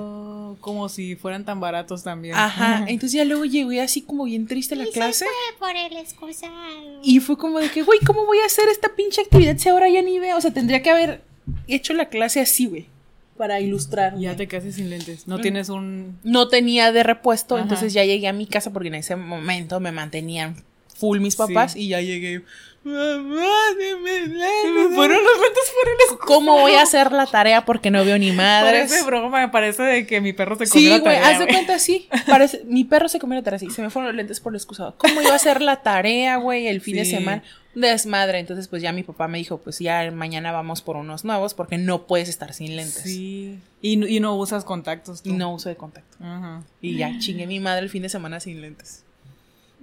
Wow, Como si fueran tan baratos también. Ajá, entonces ya luego llegué así como bien triste a la Y clase. se fue por el excusado. Y fue como de que, güey, ¿cómo voy a hacer esta pinche actividad si ahora ya ni veo? O sea, tendría que haber hecho la clase así, güey. Para ilustrar. Ya te quedaste sin lentes. No Mm. tienes un. No tenía de repuesto, Ajá. entonces ya llegué a mi casa porque en ese momento me mantenían full mis papás Sí. y ya llegué. Mamá, dime Se lentes". me fueron los lentes por el ¿Cómo voy a hacer la tarea porque no veo ni [laughs] madres? Parece broma, me parece de que mi perro se comió Sí, la güey, tarea, haz de güey. cuenta así. Parece, mi perro se comió la tarea así. Se me fueron los lentes por el excusado. ¿Cómo iba a hacer la tarea, güey, el fin de Sí. semana? Desmadre. Entonces, pues ya mi papá me dijo, pues ya mañana vamos por unos nuevos porque no puedes estar sin lentes. Sí. Y, no- y no usas contactos. tú. Y no uso de contacto. Ajá. Y ya chingué mi madre el fin de semana sin lentes.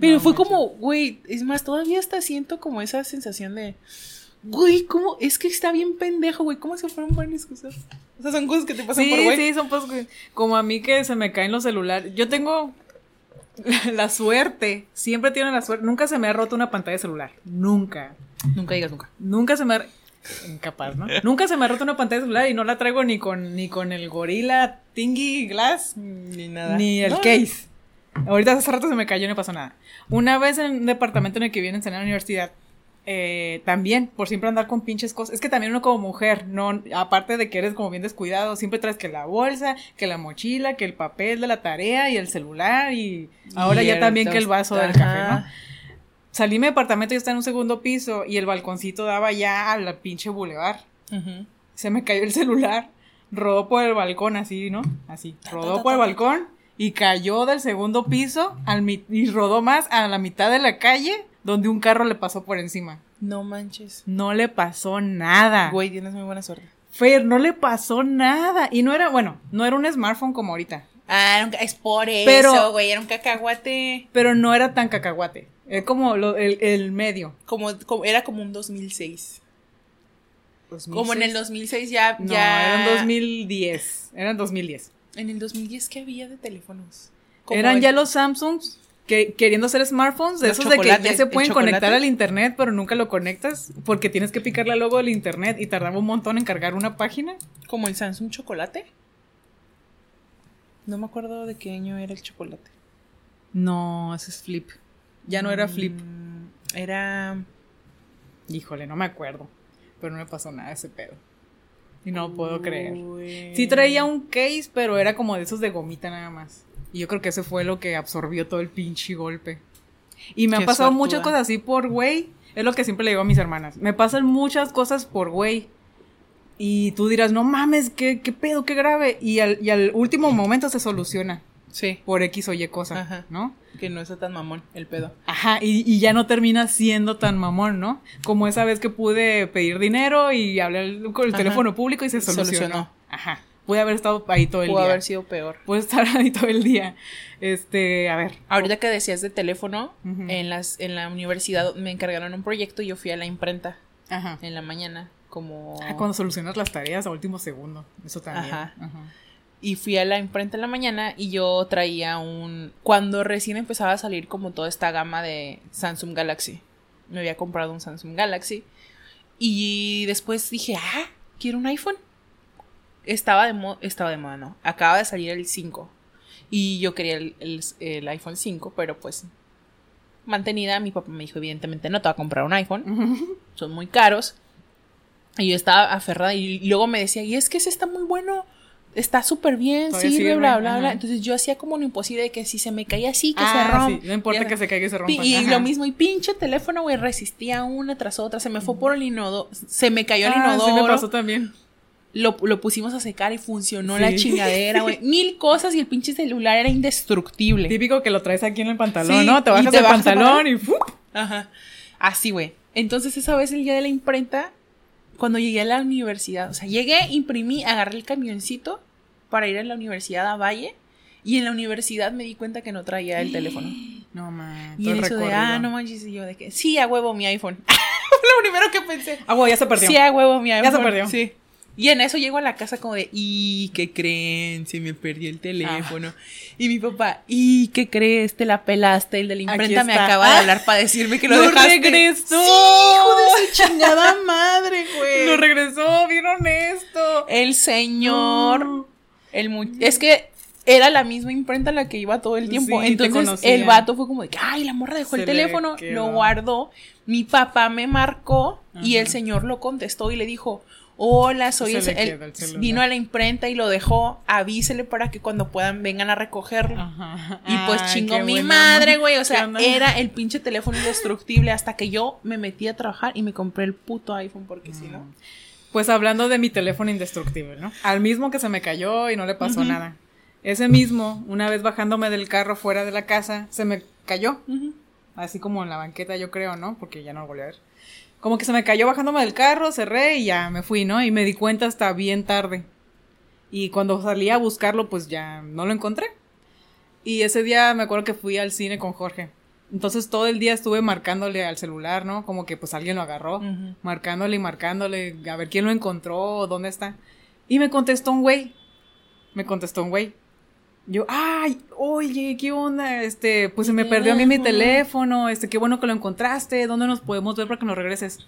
Pero No fue como, güey, es más, todavía hasta siento como esa sensación de, güey, ¿cómo? Es que está bien pendejo, güey, ¿cómo se fueron buenas cosas? O sea, son cosas que te pasan Sí, por güey. sí, son pues como a mí que se me caen los celulares. Yo tengo [laughs] la suerte, siempre tiene la suerte, nunca se me ha roto una pantalla de celular, nunca. Nunca digas nunca. Nunca se me ha incapaz, ¿no? [laughs] nunca se me ha roto una pantalla de celular y no la traigo ni con ni con el Gorilla Tingy Glass Ni nada. ni el No, case. Ahorita hace rato se me cayó y no pasó nada. Una vez en un departamento en el que viene a enseñar en la universidad, eh, también, por siempre andar con pinches cosas. Es que también uno como mujer, no, aparte de que eres como bien descuidado, siempre traes que la bolsa, que la mochila, que el papel de la tarea y el celular y ahora Y ya también que el vaso del café, ¿no? Salí de mi departamento y está en un segundo piso y el balconcito daba ya a la pinche bulevar. Se me cayó el celular, rodó por el balcón así, ¿no? Así, rodó por el balcón y cayó del segundo piso al mi- y rodó más a la mitad de la calle donde un carro le pasó por encima. No manches. No le pasó nada. Güey, tienes muy buena suerte. Fer, no le pasó nada. Y no era, bueno, no era un smartphone como ahorita. Ah, era es por eso, Pero- güey, era un cacahuate. Pero no era tan cacahuate. Es como lo- el, el medio. Como, como- era como un 2006. Como en el 2006 ya, No, ya. eran 2010. Eran 2010. En el 2010, ¿qué había de teléfonos? Eran el- ya los Samsungs que queriendo ser smartphones, de Los esos de que ya se ¿el pueden conectar al internet, pero nunca lo conectas porque tienes que picarle al logo del internet y tardaba un montón en cargar una página. Como el Samsung chocolate. No me acuerdo de qué año era el chocolate. No, ese es flip. Ya no era flip. Mm, Era. Híjole, no me acuerdo. Pero no me pasó nada de ese pedo. Y no puedo creer. Uy. Sí traía un case, pero era como de esos de gomita nada más. Y yo creo que ese fue lo que absorbió todo el pinche golpe. Y me han pasado suertuda. muchas cosas así por güey. Es lo que siempre le digo a mis hermanas. Me pasan muchas cosas por güey. Y tú dirás, no mames, qué, qué pedo, qué grave. Y al, y al último momento se soluciona Sí. por X o Y cosa, Ajá. ¿no? Que no está tan mamón el pedo. Ajá, y, y ya no termina siendo tan mamón, ¿no? Como esa vez que pude pedir dinero y hablé con el Ajá. teléfono público y se solucionó. Solucionó. Ajá. Pude haber estado ahí todo el Pudo día. haber sido peor. Pude estar [laughs] ahí todo el día. Este, a ver. Ahorita que decías de teléfono, en las en la universidad me encargaron un proyecto y yo fui a la imprenta Ajá. en la mañana como Ah, cuando solucionas las tareas a último segundo. Eso también. Ajá. Ajá. Y fui a la imprenta en la mañana y yo traía un cuando recién empezaba a salir como toda esta gama de Samsung Galaxy. Me había comprado un Samsung Galaxy y después dije, "Ah, quiero un iPhone." Estaba de moda, estaba de moda, no. Acaba de salir el 5 y yo quería el, el- el iPhone 5, pero pues mantenida, mi papá me dijo, evidentemente no te va a comprar un iPhone, [laughs] son muy caros. Y yo estaba aferrada y luego me decía, y es que ese está muy bueno, está súper bien, Todavía sirve, bla, bla, bla. Entonces yo hacía como lo imposible de que si se me caía así, que Ah, se rompa. sí, No importa que se caiga y se rompa. Y Ajá. lo mismo, y pinche teléfono, güey, resistía una tras otra, se me fue por el inodoro, se me cayó el Ah, inodoro. sí me pasó también. Lo, lo pusimos a secar y funcionó Sí. la [laughs] chingadera, güey. Mil cosas y el pinche celular era indestructible. Típico que lo traes aquí en el pantalón, Sí, ¿no? Te bajas te el bajas el pantalón y ¡fup! Ajá. Así, güey. Entonces, esa vez el día de la imprenta, cuando llegué a la universidad, o sea, llegué, imprimí, agarré el camioncito para ir a la universidad a Valle. Y en la universidad me di cuenta que no traía el teléfono. [gasps] No, man. Y el eso de, ah, no manches, y yo de que, sí, a huevo mi iPhone. [laughs] Lo primero que pensé. Ah, güey, ya se perdió. Sí, a huevo mi iPhone. se perdió. Sí. Y en eso llego a la casa como de, ¿y qué creen? Se me perdió el teléfono. Y mi papá, ¿y qué crees? Te la pelaste. El de la imprenta me acaba de Ah. hablar para decirme que lo, [laughs] ¡Lo dejaste. regresó! Sí, hijo de su chingada madre, güey. Lo regresó, bien honesto. El señor, No. El mu- es que era la misma imprenta la que iba todo el tiempo. Sí, Entonces el vato fue como de que, ay, la morra dejó Se el teléfono, lo guardó. Mi papá me marcó y el señor lo contestó y le dijo, hola, soy el, el- vino a la imprenta y lo dejó, avísele para que cuando puedan vengan a recogerlo. Ajá. Y pues Ay, chingó qué mi buena madre, güey. O ¿Qué sea, era el pinche teléfono indestructible hasta que yo me metí a trabajar y me compré el puto iPhone porque si no. Pues hablando de mi teléfono indestructible, ¿no? Al mismo que se me cayó y no le pasó nada. Ese mismo, una vez bajándome del carro fuera de la casa, se me cayó. Así como en la banqueta, yo creo, ¿no? Porque ya no lo volví a ver. Como que se me cayó bajándome del carro, cerré y ya me fui, ¿no? Y me di cuenta hasta bien tarde. Y cuando salí a buscarlo, pues ya no lo encontré. Y ese día me acuerdo que fui al cine con Jorge. Entonces todo el día estuve marcándole al celular, ¿no? Como que pues alguien lo agarró. Ujú. Marcándole y marcándole a ver quién lo encontró, dónde está. Y me contestó un güey. Me contestó un güey. Yo, ay, oye, ¿qué onda? Este, pues se me perdió a mí mi teléfono, este, qué bueno que lo encontraste, ¿dónde nos podemos ver para que nos regreses?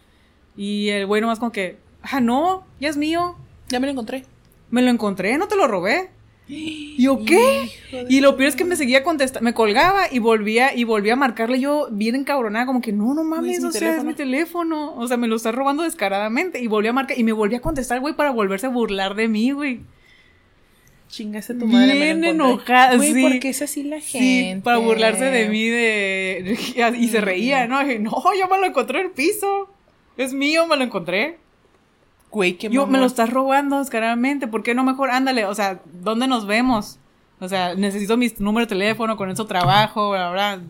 Y el güey nomás como que, ah, no, ya es mío, Ya me lo encontré. me lo encontré, no te lo robé. ¿Y yo qué? Y lo peor es que me seguía contestando, me colgaba y volvía y volvía a marcarle yo bien encabronada, como que no, no mames, o sea, es teléfono". mi teléfono. O sea, me lo está robando descaradamente. Y volví a marcar y me volví a contestar, güey, para volverse a burlar de mí, güey. Chingaste a tu madre. Bien enojada, Güey, sí. porque es así la gente. Sí, para burlarse de mí de y se reía, ¿no? Dije, no, yo me lo encontré en el piso. Es mío, me lo encontré. Güey, qué Yo me lo estás robando descaradamente. ¿Por qué no mejor? Ándale, o sea, ¿dónde nos vemos? O sea, necesito mi número de teléfono, con eso trabajo, bla, bla.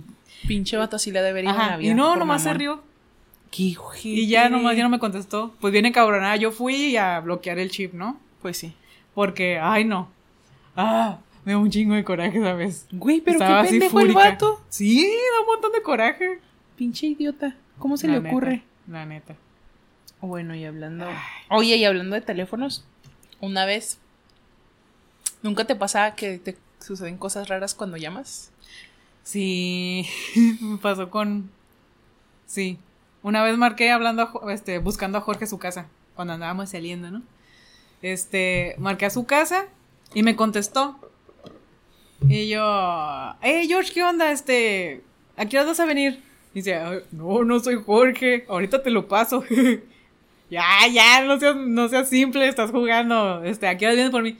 Pinche vato así le debería ir en Ajá. la vida. Y no, nomás se rió. Qué. Y ya nomás ya no me contestó. Pues viene cabronada. Yo fui a bloquear el chip, ¿no? Pues sí. Porque, ay, no. Ah, me da un chingo de coraje, ¿sabes? Güey, pero Estaba qué pendejo el vato. Sí, da un montón de coraje. Pinche idiota. ¿Cómo se La le neta, ocurre? La neta. Bueno, y hablando. Oye, y hablando de teléfonos, una vez. ¿Nunca te pasa que te suceden cosas raras cuando llamas? Sí, [laughs] me pasó con... Sí. Una vez marqué hablando, a este, buscando a Jorge su casa, cuando andábamos saliendo, ¿no? Este, marqué a su casa y me contestó. Y yo, hey George, ¿qué onda? Este, ¿a qué hora vas a venir? Y dice, "Ay, no, no soy Jorge, ahorita te lo paso. [laughs] ya, ya, no seas, no seas simple, estás jugando. Este, ¿a qué hora vienes por mí?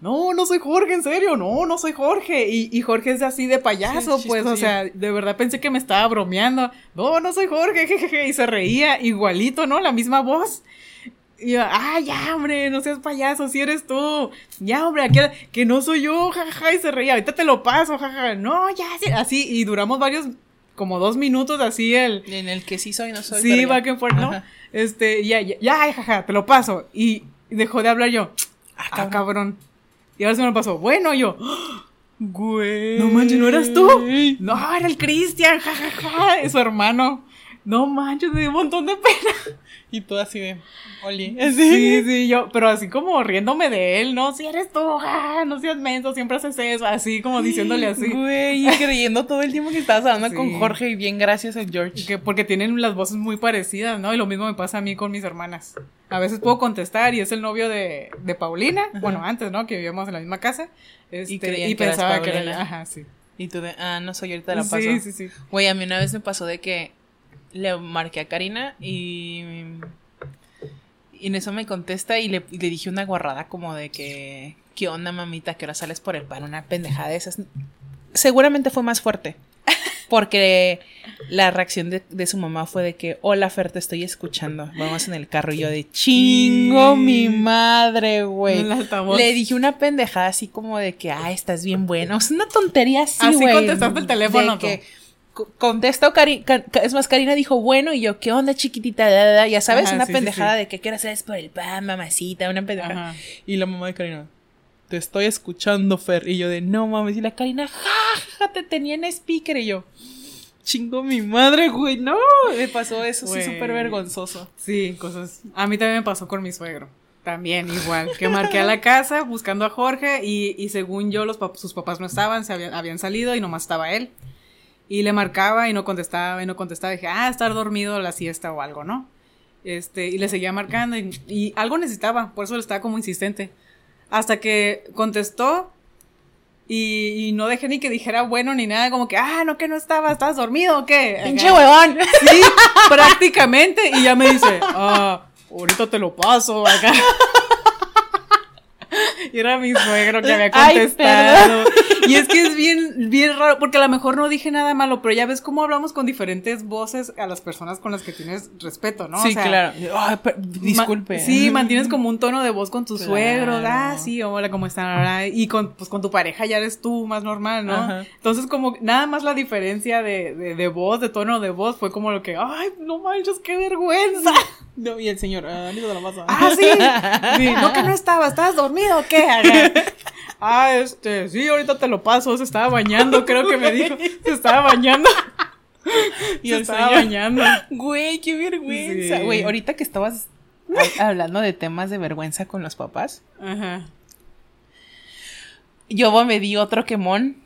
No, no soy Jorge, en serio, no, no soy Jorge. Y, y Jorge es así de payaso, Sí, pues, o sea, de verdad pensé que me estaba bromeando. No, no soy Jorge, [laughs] jejeje, y se reía igualito, ¿no? La misma voz. Y yo, ah, ya, hombre, no seas payaso, si eres tú. Ya, hombre, aquí, que no soy yo, jajaja, y se reía, ahorita te lo paso, jajaja. No, ya, sí, así, y duramos varios, como dos minutos así el... En el que sí soy, no soy. Sí, back and forth, ¿no? Ajá. Este, ya, ya, ya, jaja, te lo paso. Y dejó de hablar yo, Ah, ah, cabrón. cabrón. Y ahora se me lo pasó, bueno, yo, [gasps] Güey. no manches, ¿no eras tú? No, era el Cristian, jajaja, es su hermano. No manches, me dio un montón de pena. [laughs] Y tú así de. Oli. [laughs] Sí, sí, yo, pero así como riéndome de él, ¿no? Si eres tú, ja, no seas menso, siempre haces eso, así como diciéndole así. [gasps] Güey, y creyendo todo el tiempo que estabas hablando Sí. con Jorge y bien gracias al George. Que porque tienen las voces muy parecidas, ¿no? Y lo mismo me pasa a mí con mis hermanas. A veces puedo contestar y es el novio de, de Paulina, bueno, antes, ¿no? Que vivíamos en la misma casa. Este, y, creían que eras pensaba que era. Ajá, sí. Y tú de, ah, no soy ahorita la paso. Sí, sí, sí. Güey, a mí una vez me pasó de que le marqué a Karina y. Y en eso me contesta y le, y le dije una guarrada como de que. ¿Qué onda, mamita? ¿Qué hora sales por el pan? Una pendejada de esas. Seguramente fue más fuerte. [laughs] Porque la reacción de, de su mamá fue de que, hola Fer, te estoy escuchando. Vamos en el carro. Y yo de chingo mi madre, güey. Le dije una pendejada así como de que, ah, estás bien buena. O sea, una tontería así, Así güey. contestaste el teléfono, De tú. que co- contesto, Cari- Ca- Ca- es más, Karina dijo, bueno, y yo, ¿qué onda, chiquitita? Da, da, da. Ya sabes, Ajá, una sí, sí, pendejada sí. de que, ¿qué hora es por el pan, mamacita? Una pendejada. Ajá. Y la mamá de Karina, te estoy escuchando, Fer. Y yo de, no mames. Y la Karina, ja, ja, te tenía en speaker. Y yo, chingo mi madre, güey. No, me pasó eso, sí, Güey. súper vergonzoso. Sí, cosas. A mí también me pasó con mi suegro. También igual. Que marqué a la casa buscando a Jorge y, y según yo los pap- sus papás no estaban, se habían, habían salido y nomás estaba él. Y le marcaba y no contestaba y no contestaba. dije, ah, estar dormido la siesta o algo, ¿no? Este, y le seguía marcando y, y algo necesitaba, por eso le estaba como insistente. Hasta que contestó y, y no dejé ni que dijera bueno ni nada, como que, ah, no, que no estaba, ¿estabas dormido o qué? Pinche huevón. Sí, prácticamente. Y ya me dice, ah, ahorita te lo paso acá. [laughs] Y era mi suegro que había Ay, contestado. Y es que es bien, bien raro, porque a lo mejor no dije nada malo, pero ya ves cómo hablamos con diferentes voces a las personas con las que tienes respeto, ¿no? Sí, O sea, claro. Ma- disculpe. sí, mantienes como un tono de voz con tus Claro. suegros. Ah, sí, hola, ¿cómo están? ahora? Y con, pues, con tu pareja ya eres tú más normal, ¿no? Ajá. Entonces, como nada más la diferencia de, de, de voz, de tono de voz, fue como lo que, ay, no manches, qué vergüenza. [laughs] No, y el señor, ah, te la pasa. ah, sí. [laughs] sí. No, que no estaba, ¿estabas dormido o qué? [laughs] Ah, este, sí, ahorita te lo paso, se estaba bañando, creo que me dijo, se estaba bañando. [laughs] Y se estaba señor, bañando. Güey, qué vergüenza. Sí. Güey, ahorita que estabas ha- hablando de temas de vergüenza con los papás, Ajá. yo me di otro quemón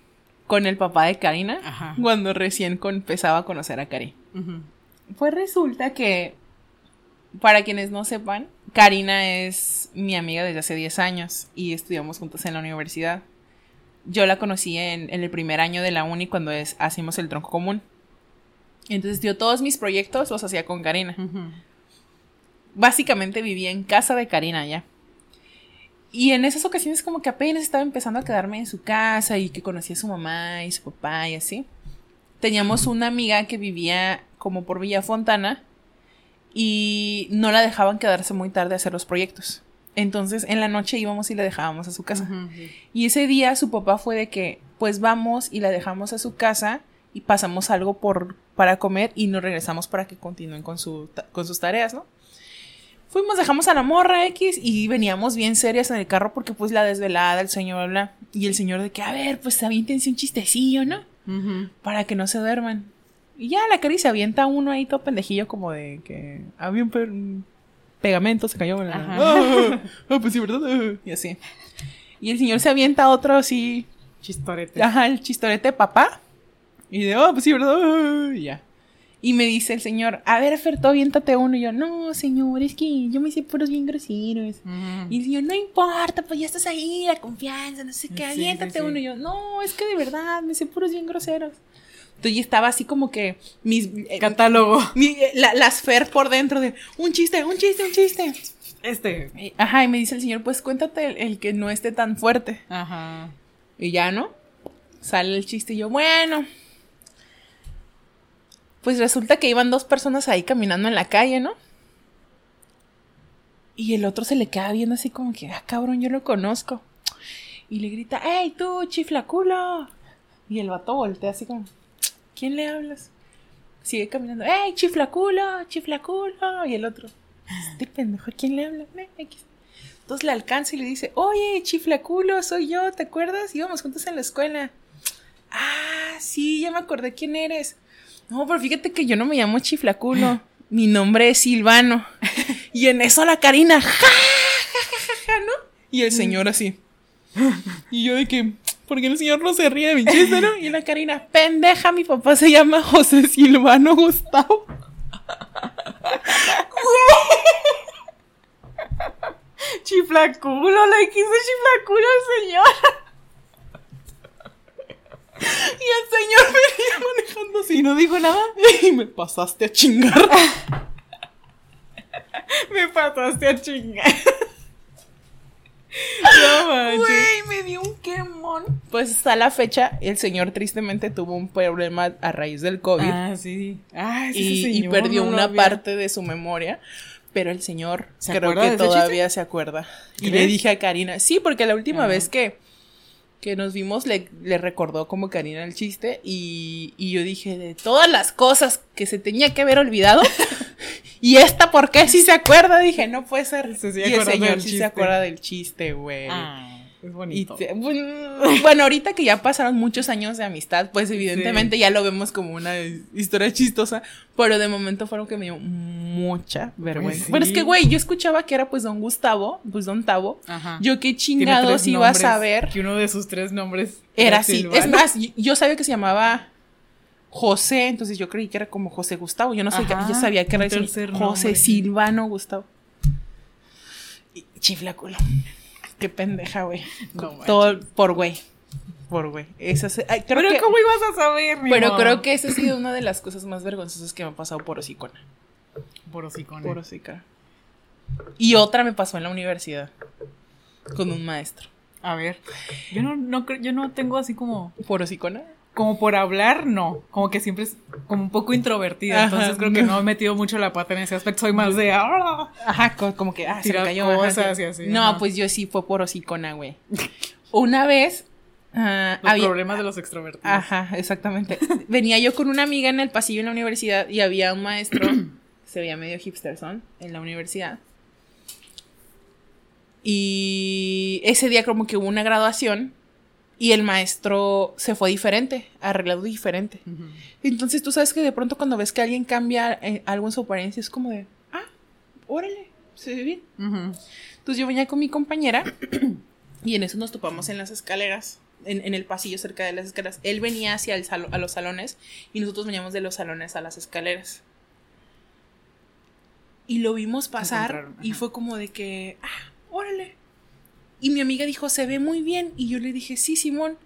con el papá de Karina Ajá. cuando recién empezaba a conocer a Cari. Ujú. Pues resulta que, para quienes no sepan, Karina es mi amiga desde hace 10 años y estudiamos juntos en la universidad. Yo la conocí en, en el primer año de la uni cuando es, hacemos el tronco común. Entonces yo todos mis proyectos los hacía con Karina. Básicamente vivía en casa de Karina ya. Y en esas ocasiones como que apenas estaba empezando a quedarme en su casa y que conocía a su mamá y su papá y así. Teníamos una amiga que vivía como por Villa Fontana y no la dejaban quedarse muy tarde a hacer los proyectos. Entonces en la noche íbamos y la dejábamos a su casa. Y ese día su papá fue de que, pues vamos y la dejamos a su casa y pasamos algo por, para comer y nos regresamos para que continúen con, su, con sus tareas, ¿no? Fuimos, dejamos a la morra X y veníamos bien serias en el carro porque pues la desvelada, el señor, bla, bla. Y el señor de que, a ver, pues aviéntense un chistecillo, ¿no? Para que no se duerman. Y ya la Cari se avienta uno ahí todo pendejillo como de que había un, pe- un pegamento, se cayó. bla. Ajá. Ah, [laughs] ah, pues sí, ¿verdad? Y así. Y el señor se avienta otro así Chistorete. Ajá, el chistorete de papá. Y de, oh, pues sí, ¿verdad? Y ya. Y me dice el señor, a ver, Ferto, aviéntate uno. Y yo, no, señor, es que yo me hice puros bien groseros. Ujú. Y el señor, no importa, pues ya estás ahí, la confianza, no sé qué, Sí, aviéntate sí, sí. uno. Y yo, no, es que de verdad, me hice puros bien groseros. Entonces yo estaba así como que mis... eh, Catálogo. mi- eh, la- las Fer por dentro de, un chiste, un chiste, un chiste. Este. Ajá, y me dice el señor, pues cuéntate el, el que no esté tan fuerte. Ajá. Y ya, ¿no? Sale el chiste y yo, bueno. Pues resulta que iban dos personas ahí caminando en la calle, ¿no? Y el otro se le queda viendo así como que, ah, cabrón, yo lo conozco. Y le grita, ¡Ey, tú, chiflaculo! Y el vato voltea así como, ¿quién le hablas? Sigue caminando, ¡Ey, chiflaculo, chiflaculo! Y el otro, este pendejo, ¿a quién le habla? Entonces le alcanza y le dice, oye, chiflaculo, soy yo, ¿te acuerdas? Íbamos juntos en la escuela. Ah, sí, ya me acordé quién eres. No, pero fíjate que yo no me llamo chiflaculo. [laughs] Mi nombre es Silvano. [laughs] Y en eso la Karina, ja, ja, ja, ja, ja, ¿no? Y el señor así. [laughs] Y yo de que, ¿por qué el señor no se ríe de mi chiste, no? Y la Karina, pendeja, mi papá se llama José Silvano Gustavo. [laughs] Chiflaculo, le quise chiflaculo al señor. Y el señor venía manejando así, no dijo nada. Y me pasaste a chingar. [laughs] Me pasaste a chingar. [laughs] No manches. Güey, me dio un quemón. Pues hasta la fecha, el señor tristemente tuvo un problema a raíz del COVID. Ah, sí. Ah, sí, y, ese y perdió no una había- parte de su memoria. Pero el señor ¿Se creo que todavía se acuerda. Y le dije a Karina, sí, porque la última vez que, que nos vimos le, le recordó como Karina el chiste y, y yo dije, de todas las cosas que se tenía que haber olvidado, [laughs] y esta, ¿por qué sí se acuerda? Dije, no puede ser. Se y el señor sí se acuerda del chiste, güey. Ah, es bonito. te- bueno, ahorita que ya pasaron muchos años de amistad, pues evidentemente ya lo vemos como una historia chistosa, pero de momento fueron que me dio mucha vergüenza. sí. Bueno, es que, güey, yo escuchaba que era pues don Gustavo, pues don Tavo. Ajá. Yo qué chingados iba a saber. Que uno de sus tres nombres Era así. Silvano. Es más, yo sabía que se llamaba José, entonces yo creí que era como José Gustavo. Yo no sé, Ajá, yo sabía que era José nombre. Silvano Gustavo. Y chiflaculo. Qué pendeja, güey. No. Todo por güey. Por güey. Esa es- ay, creo Pero que, ¿cómo ibas a saber, mi pero amor? creo que esa ha sido una de las cosas más vergonzosas que me ha pasado por hocicona. Por hocicón. Por hocica. Y otra me pasó en la universidad. Con un maestro. A ver. Yo no, no creo- yo no tengo así como. ¿Por hocicona? Como por hablar, no. Como que siempre es como un poco introvertida. Entonces creo que no he metido mucho la pata en ese aspecto. Soy más de. "Ah". Ajá, co- como que, ah, se me cayó. cosas y así, No, ajá. pues yo sí fue por hocicona, güey. Una vez. ah, Los había- problemas de los extrovertidos. Ajá, exactamente. Venía yo con una amiga en el pasillo en la universidad y había un maestro, [clears throat] se veía medio hipsterson en la universidad. Y ese día como que hubo una graduación y el maestro se fue diferente, arreglado diferente. Entonces tú sabes que de pronto cuando ves que alguien cambia eh, algo en su apariencia es como de, ah, órale, se ve bien. Entonces yo venía con mi compañera [clears throat] y en eso nos topamos en las escaleras, en, en el pasillo cerca de las escaleras. Él venía hacia el salo- a los salones y nosotros veníamos de los salones a las escaleras. Y lo vimos pasar y fue como de que, ah, órale. Y mi amiga dijo, se ve muy bien. Y yo le dije, sí, Simón.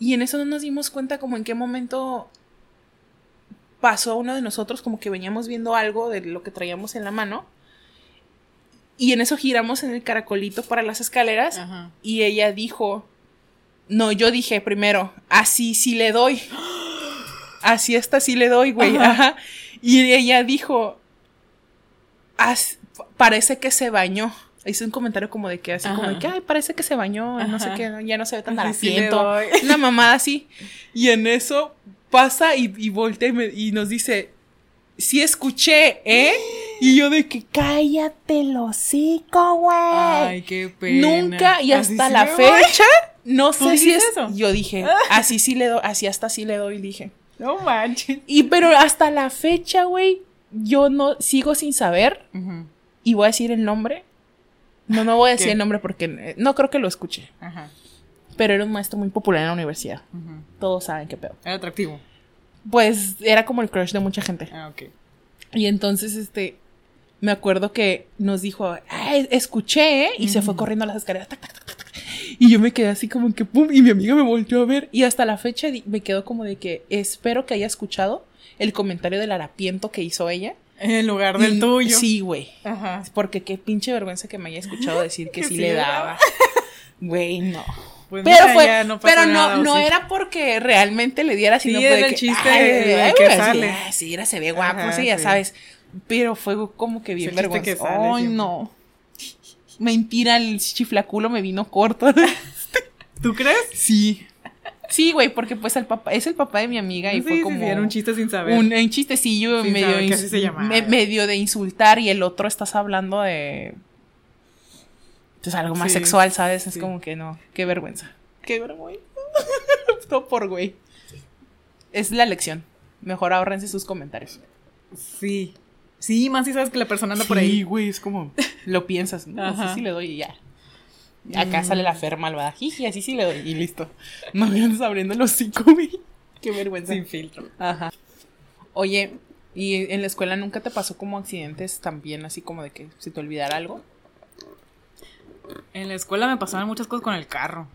Y en eso no nos dimos cuenta como en qué momento pasó a uno de nosotros, como que veníamos viendo algo de lo que traíamos en la mano. Y en eso giramos en el caracolito para las escaleras. Ajá. Y ella dijo, no, yo dije primero, así sí le doy. [gasps] Así esta sí le doy, güey. Ajá. Ajá. Y ella dijo, "As- parece que se bañó. Hizo un comentario como de que así, como de que, ay, parece que se bañó, no sé qué, ya no se ve tan harapiento. [laughs] Una mamada así. Y en eso pasa y, y voltea y, me- y nos dice, sí escuché, ¿eh? Y yo de que, cállate el hocico, güey. Ay, qué pena. Nunca y hasta la me voy. fecha, [laughs] no ¿Tú sé si es. eso? Yo dije, [laughs] así sí le doy, así hasta sí le doy, dije. No manches. Y pero hasta la fecha, güey, yo no sigo sin saber y voy a decir el nombre. No, no voy a [laughs] decir ¿Qué? el nombre porque eh, no creo que lo escuche. Ajá. Pero era un maestro muy popular en la universidad. Todos saben qué pedo. Era atractivo. Pues era como el crush de mucha gente. Ah, ok. Y entonces, este, me acuerdo que nos dijo, "Ay, escuché, ¿eh?", y se fue corriendo a las escaleras. tac, tac, tac. Y yo me quedé así como que, pum, y mi amiga me volteó a ver. Y hasta la fecha me quedó como de que espero que haya escuchado el comentario del harapiento que hizo ella. En lugar del Y- tuyo. Sí, güey. Ajá. Porque qué pinche vergüenza que me haya escuchado decir [laughs] que Que sí, sí le daba. Güey, no. Pues Pero mira, fue, no pero no, nada, ¿o no sí? era porque realmente le diera, sino Sí, de el chiste ay, del ay, que güey, sale. Sí, ah, sí, era, se ve guapo, Ajá, sí, ya sí. sabes. Pero fue como que bien sale Ay, siempre. no. Mentira, el chiflaculo me vino corto. [laughs] ¿Tú crees? sí. Sí, güey, porque pues el papá, es el papá de mi amiga y Sí, fue sí, como sí, era un chiste sin saber. un, un chistecillo Sin medio, saber que ins- así se llamaba. me- medio de insultar y el otro estás hablando de pues algo más Sí, sexual, ¿sabes? Es sí. como que no, qué vergüenza. Qué vergüenza. [laughs] no por güey. Es la lección. Mejor ahorrense sus comentarios. Sí. Sí, más si sabes que la persona anda por Sí, ahí. güey, es como lo piensas, ¿no? Así sí le doy y ya. Acá sale la fer malvada, jiji, así sí le doy y listo. No me andes abriendo los cinco, güey. [laughs] Qué vergüenza. Sin filtro. Ajá. Oye, ¿y en la escuela nunca te pasó como accidentes también, así como de que se te olvidara algo? En la escuela me pasaban muchas cosas con el carro.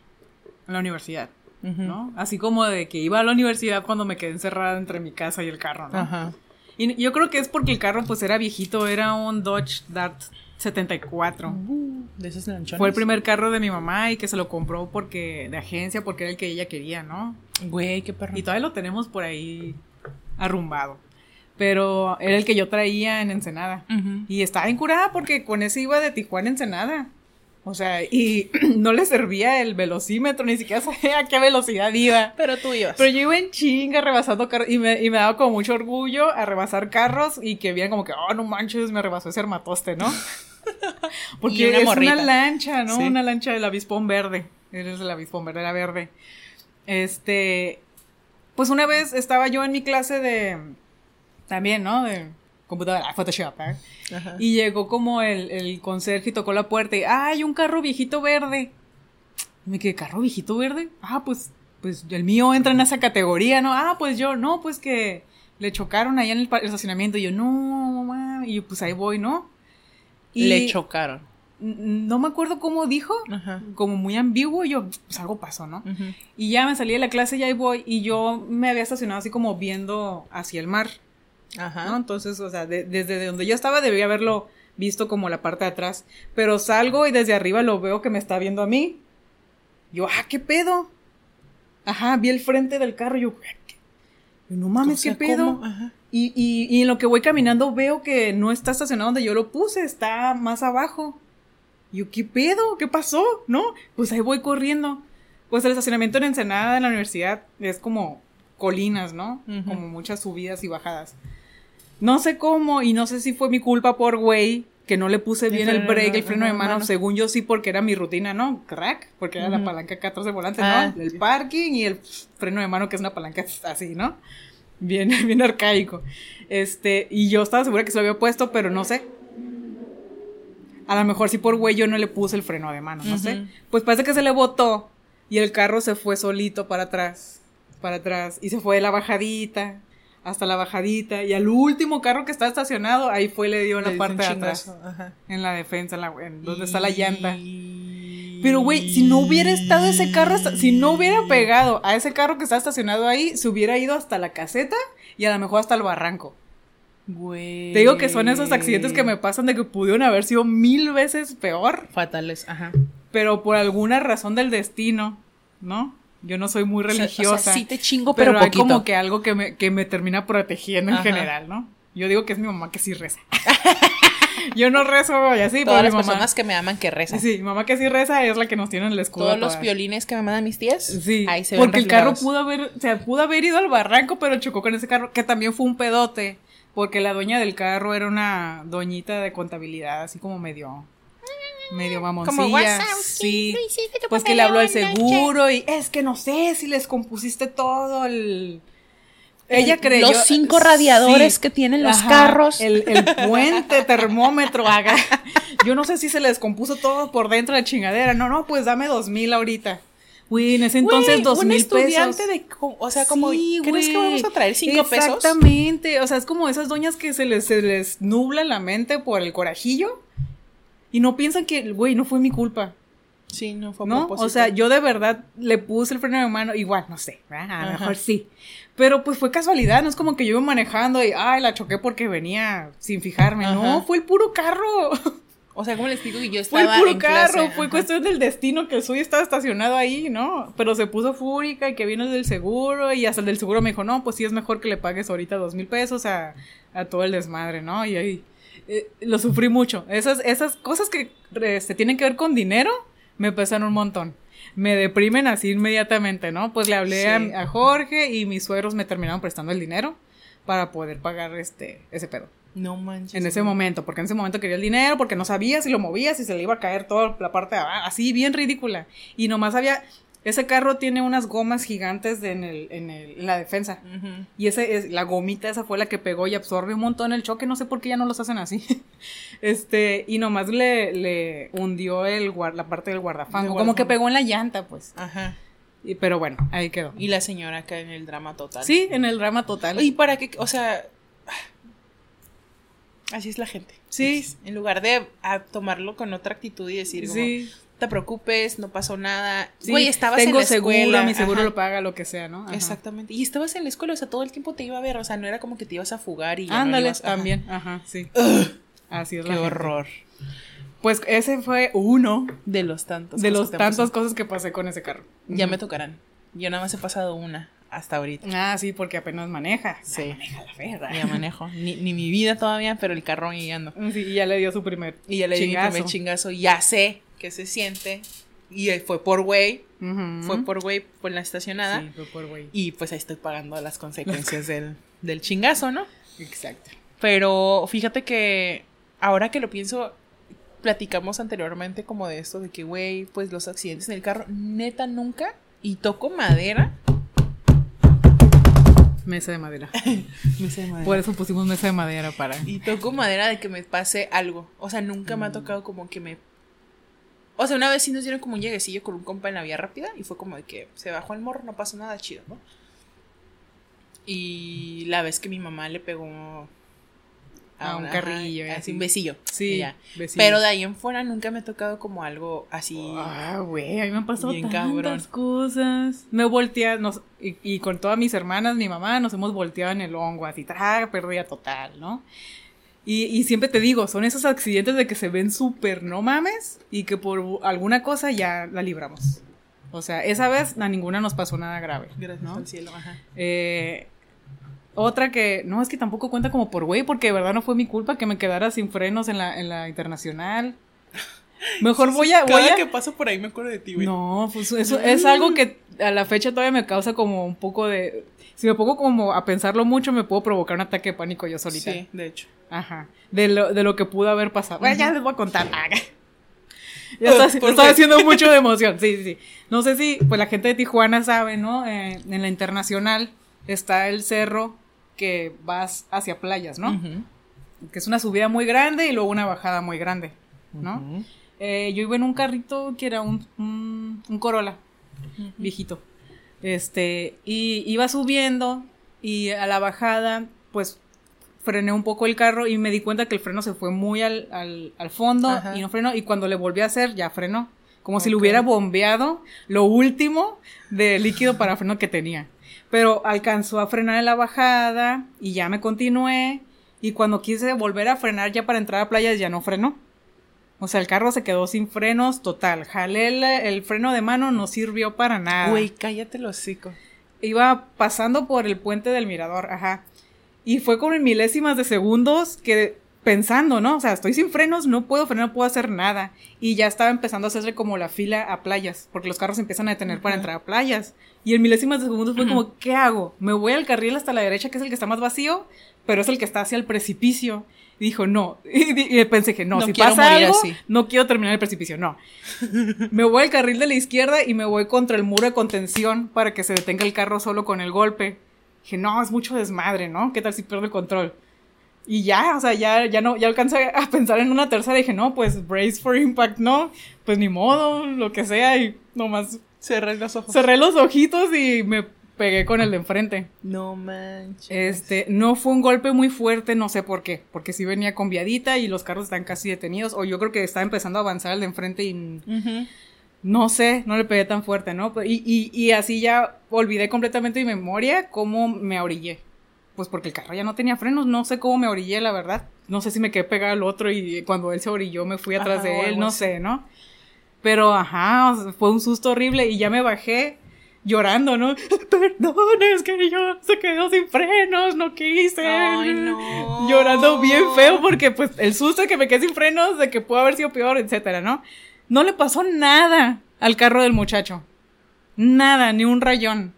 En la universidad. ¿no? Así como de que iba a la universidad cuando me quedé encerrada entre mi casa y el carro, ¿no? Ajá. Y yo creo que es porque el carro pues era viejito, era un Dodge Dart 74. Uh, de esos lanchones. Fue el primer carro de mi mamá y que se lo compró porque de agencia porque era el que ella quería, ¿no? Güey, qué perro. Y todavía lo tenemos por ahí arrumbado. Pero era el que yo traía en Ensenada. Y estaba incurada porque con ese iba de Tijuana a Ensenada. O sea, y [clears throat] no le servía el velocímetro, ni siquiera sabía a qué velocidad iba. Pero tú ibas. Pero yo iba en chinga rebasando carros y me, y me daba como mucho orgullo a rebasar carros y que vieran como que, oh, no manches, me rebasó ese armatoste, ¿no? [laughs] [laughs] Porque Y una es morrita. una lancha, ¿no? Sí. Una lancha del avispón verde. Eres el avispón verde, era verde. Este, pues una vez estaba yo en mi clase de, también, ¿no? De computadora, Photoshop, ¿eh? Ajá. Y llegó como el, el conserje y tocó la puerta y, ¡ah, hay un carro viejito verde! Y me quedé, ¿carro viejito verde? Ah, pues, pues el mío entra en esa categoría, ¿no? Ah, pues yo, no, pues que le chocaron allá en el estacionamiento. Y yo, no, mamá. Y yo, pues ahí voy, ¿no? Y Le chocaron. No me acuerdo cómo dijo, Ajá. como muy ambiguo. Y yo, pues algo pasó, ¿no? Y ya me salí de la clase y ahí voy. Y yo me había estacionado así como viendo hacia el mar. Ajá. ¿no? Entonces, o sea, de- desde donde yo estaba debía haberlo visto como la parte de atrás. Pero salgo y desde arriba lo veo que me está viendo a mí. Yo, ah, ¿qué pedo? Ajá, vi el frente del carro. Yo, ¿qué? Yo, no mames, O sea, ¿qué pedo? Ajá. Y, y, y en lo que voy caminando veo que no está estacionado donde yo lo puse, está más abajo. Yo, ¿qué pedo? ¿Qué pasó? ¿No? Pues ahí voy corriendo. Pues el estacionamiento en Ensenada, en la universidad, es como colinas, ¿no? Ujú. Como muchas subidas y bajadas. No sé cómo, y no sé si fue mi culpa por güey, que no le puse El bien el de break, el freno de mano. mano. Según yo sí, porque era mi rutina, ¿no? Crack, porque era la Ujú. palanca acá atrás del volante, Ah, ¿no? El parking y el freno de mano, que es una palanca así, ¿no? Bien, [laughs] bien arcaico. Este, y yo estaba segura que se lo había puesto, pero no sé. A lo mejor sí por güey yo no le puse el freno de mano, no sé. Pues parece que se le botó y el carro se fue solito para atrás, para atrás. Y se fue de la bajadita hasta la bajadita. Y al último carro que estaba estacionado, ahí fue y le dio en la parte de atrás. Ajá. En la defensa, en, la, en donde está la llanta. Pero, güey, si no hubiera estado ese carro, si no hubiera pegado a ese carro que está estacionado ahí, se hubiera ido hasta la caseta y a lo mejor hasta el barranco. Güey. Te digo que son esos accidentes que me pasan de que pudieron haber sido mil veces peor, Fatales, ajá. pero por alguna razón del destino, ¿no? Yo no soy muy sea, o sea, religiosa. sí te chingo, pero, pero, hay poquito. como que algo que me, que me termina protegiendo en Ajá. general, ¿no? Yo digo que es mi mamá que sí reza. [laughs] Yo no rezo y así, Todas pero las mamá. personas que me aman que rezan. Sí, mi mamá que sí reza es la que nos tiene en el escudo. Todos los violines que me mandan mis tías. Sí, Ahí se ven porque el carro pudo haber, o sea, pudo haber ido al barranco, pero chocó con ese carro, que también fue un pedote, porque la dueña del carro era una doñita de contabilidad, así como medio, medio mamoncilla. Como sí. Pues que le habló al seguro y es que no sé si les compusiste todo el... Ella creyó... Los cinco radiadores que tienen los carros. El, el puente, [laughs] termómetro, haga. Yo no sé si se les compuso todo por dentro de la chingadera. No, no, pues dame dos mil ahorita. Uy, en ese entonces Güey, dos un mil estudiante pesos. de, o sea, como, Sí, ¿crees que güey. vamos a traer cinco pesos? Exactamente. O sea, es como esas doñas que se les, se les nubla la mente por el corajillo y no piensan que, güey, no fue mi culpa. Sí, no fue a ¿No? propósito. O sea, yo de verdad le puse el freno de mano, igual, no sé, ¿verdad? a lo mejor sí. Pero pues fue casualidad, no es como que yo iba manejando y, ay, la choqué porque venía sin fijarme. Ajá. No, fue el puro carro. [laughs] O sea, ¿cómo les explico que yo Fue el estaba puro en carro, clase? fue Ajá. cuestión del destino que el suyo estaba estacionado ahí, ¿no? Pero se puso fúrica y que vino el del seguro y hasta el del seguro me dijo, no, pues sí es mejor que le pagues ahorita dos mil pesos a, a todo el desmadre, ¿no? Y ahí, eh, lo sufrí mucho. Esas, esas cosas que se tienen que ver con dinero me pesan un montón. Me deprimen así inmediatamente, ¿no? Pues le hablé Sí. a, a Jorge y mis suegros me terminaron prestando el dinero para poder pagar este ese pedo. No manches. En ese momento, porque en ese momento quería el dinero, porque no sabía si lo movía, si se le iba a caer toda la parte de abajo, así bien ridícula. Y nomás había, ese carro tiene unas gomas gigantes de- en, el, en, el- en la defensa. Y ese es, la gomita esa fue la que pegó y absorbe un montón el choque, no sé por qué ya no los hacen así. [laughs] Este, y nomás le, le hundió el la parte del guardafango, como que pegó en la llanta, pues. Ajá. Y- pero bueno, ahí quedó. Y la señora acá en el drama total. Sí, en el drama total. ¿Y para qué? O sea. [sighs] Así es la gente. Sí. En lugar de a, tomarlo con otra actitud y decir, como, sí, te preocupes, no pasó nada. sí, Güey, estabas tengo en la seguro, escuela. mi seguro ajá. lo paga, lo que sea, ¿no? Ajá. Exactamente. Y estabas en la escuela, o sea, todo el tiempo te iba a ver. O sea, no era como que te ibas a fugar y ya no Ándale, ibas- ajá. también, ajá, sí. Así es Qué la horror. Pues ese fue uno De los tantos. de los tantas cosas que pasé con ese carro. Ya me tocarán. Yo nada más he pasado una hasta ahorita. Ah, sí, porque apenas maneja. Sí. Maneja la ferra. Ya manejo. Ni, ni mi vida todavía, pero el carro guiando. Sí, y ya le dio su primer Y ya le di mi primer chingazo. Ya sé que se siente. Y eh, fue por güey. Fue por güey por la estacionada. Sí, fue por güey. Y pues ahí estoy pagando las consecuencias del, del chingazo, ¿no? Exacto. Pero fíjate que ahora que lo pienso, platicamos anteriormente como de esto, de que, güey, pues los accidentes en el carro, neta nunca, y toco madera. Mesa de madera. [laughs] Mesa de madera. Por eso pusimos mesa de madera para. Y toco madera de que me pase algo. O sea, nunca me ha tocado como que me... O sea, una vez sí nos dieron como un lleguecillo con un compa en la vía rápida y fue como de que se bajó el morro, no pasó nada chido, ¿no? Y la vez que mi mamá le pegó A un una- carrillo, ajá, así. un besillo. Sí, ya. Pero de ahí en fuera nunca me ha tocado como algo así. Ah, güey, a mí me han pasado tantas cabrón. cosas. Me voltea, nos, y, y con todas mis hermanas, mi mamá, nos hemos volteado en el hongo, así, tra, pérdida total, ¿no? Y, y siempre te digo, son esos accidentes de que se ven súper no mames y que por alguna cosa ya la libramos. O sea, esa vez a ninguna nos pasó nada grave. Gracias ¿no? al cielo, ajá. Eh, otra que, no, es que tampoco cuenta como por güey, porque de verdad no fue mi culpa que me quedara sin frenos en la, en la internacional. Mejor voy a, voy Cada a, que paso por ahí me acuerdo de ti, güey. no, pues eso es algo que a la fecha todavía me causa como un poco de... Si me pongo como a pensarlo mucho, me puedo provocar un ataque de pánico yo solita. Sí, de hecho. Ajá. De lo, de lo que pudo haber pasado. Bueno, ya les voy a contar. Ah, Ya está, [laughs] haciendo mucho de [laughs] emoción. Sí, sí, sí. No sé si, pues la gente de Tijuana sabe, ¿no? Eh, en la internacional está el cerro que vas hacia playas, ¿no? Ujú. Que es una subida muy grande y luego una bajada muy grande, ¿no? Ujú. Eh, yo iba en un carrito que era un, un, un Corolla, viejito. Este, y iba subiendo y a la bajada, pues frené un poco el carro y me di cuenta que el freno se fue muy al, al, al fondo Ajá. y no frenó. Y cuando le volví a hacer, ya frenó. Como si le hubiera bombeado lo último de líquido para freno que tenía. Pero alcanzó a frenar en la bajada y ya me continué. Y cuando quise volver a frenar ya para entrar a playas, ya no frenó. O sea, el carro se quedó sin frenos total. Jalé el, el freno de mano, no sirvió para nada. Güey, cállate los hocico. Iba pasando por el puente del mirador, ajá. Y fue como en milésimas de segundos que pensando, ¿no? O sea, estoy sin frenos, no puedo frenar, no puedo hacer nada. Y ya estaba empezando a hacerle como la fila a playas, porque los carros se empiezan a detener para entrar a playas. Y en milésimas de segundos fue como, ¿qué hago? Me voy al carril hasta la derecha, que es el que está más vacío, pero es el que está hacia el precipicio. Y dijo, no. [laughs] Y, y pensé que no, No si pasa algo, así. no quiero terminar el precipicio, no. [laughs] me voy al carril de la izquierda y me voy contra el muro de contención para que se detenga el carro solo con el golpe. Dije, no, es mucho desmadre, ¿no? ¿Qué tal si pierdo el control? Y ya, o sea, ya, ya no, ya alcancé a pensar en una tercera y dije, no, pues brace for impact, no, pues ni modo, lo que sea, y nomás Cerré los ojos. cerré los ojitos y me pegué con el de enfrente. No manches. Este, no fue un golpe muy fuerte, no sé por qué, porque sí venía con viadita y los carros están casi detenidos, o yo creo que estaba empezando a avanzar el de enfrente y no sé, no le pegué tan fuerte, ¿no? Y, y, y así ya olvidé completamente mi memoria cómo me orillé. Pues porque el carro ya no tenía frenos, no sé cómo me orillé, la verdad. No sé si me quedé pegado al otro y cuando él se orilló me fui atrás Ajá, de él, no sé, ¿no? Pero ajá, fue un susto horrible y ya me bajé. Llorando, ¿no? [laughs] Perdón, es que yo se quedó sin frenos, no quise. Ay, no. Llorando bien feo porque pues el susto de que me quedé sin frenos, de que pudo haber sido peor, etcétera, ¿no? No le pasó nada al carro del muchacho. Nada, ni un rayón.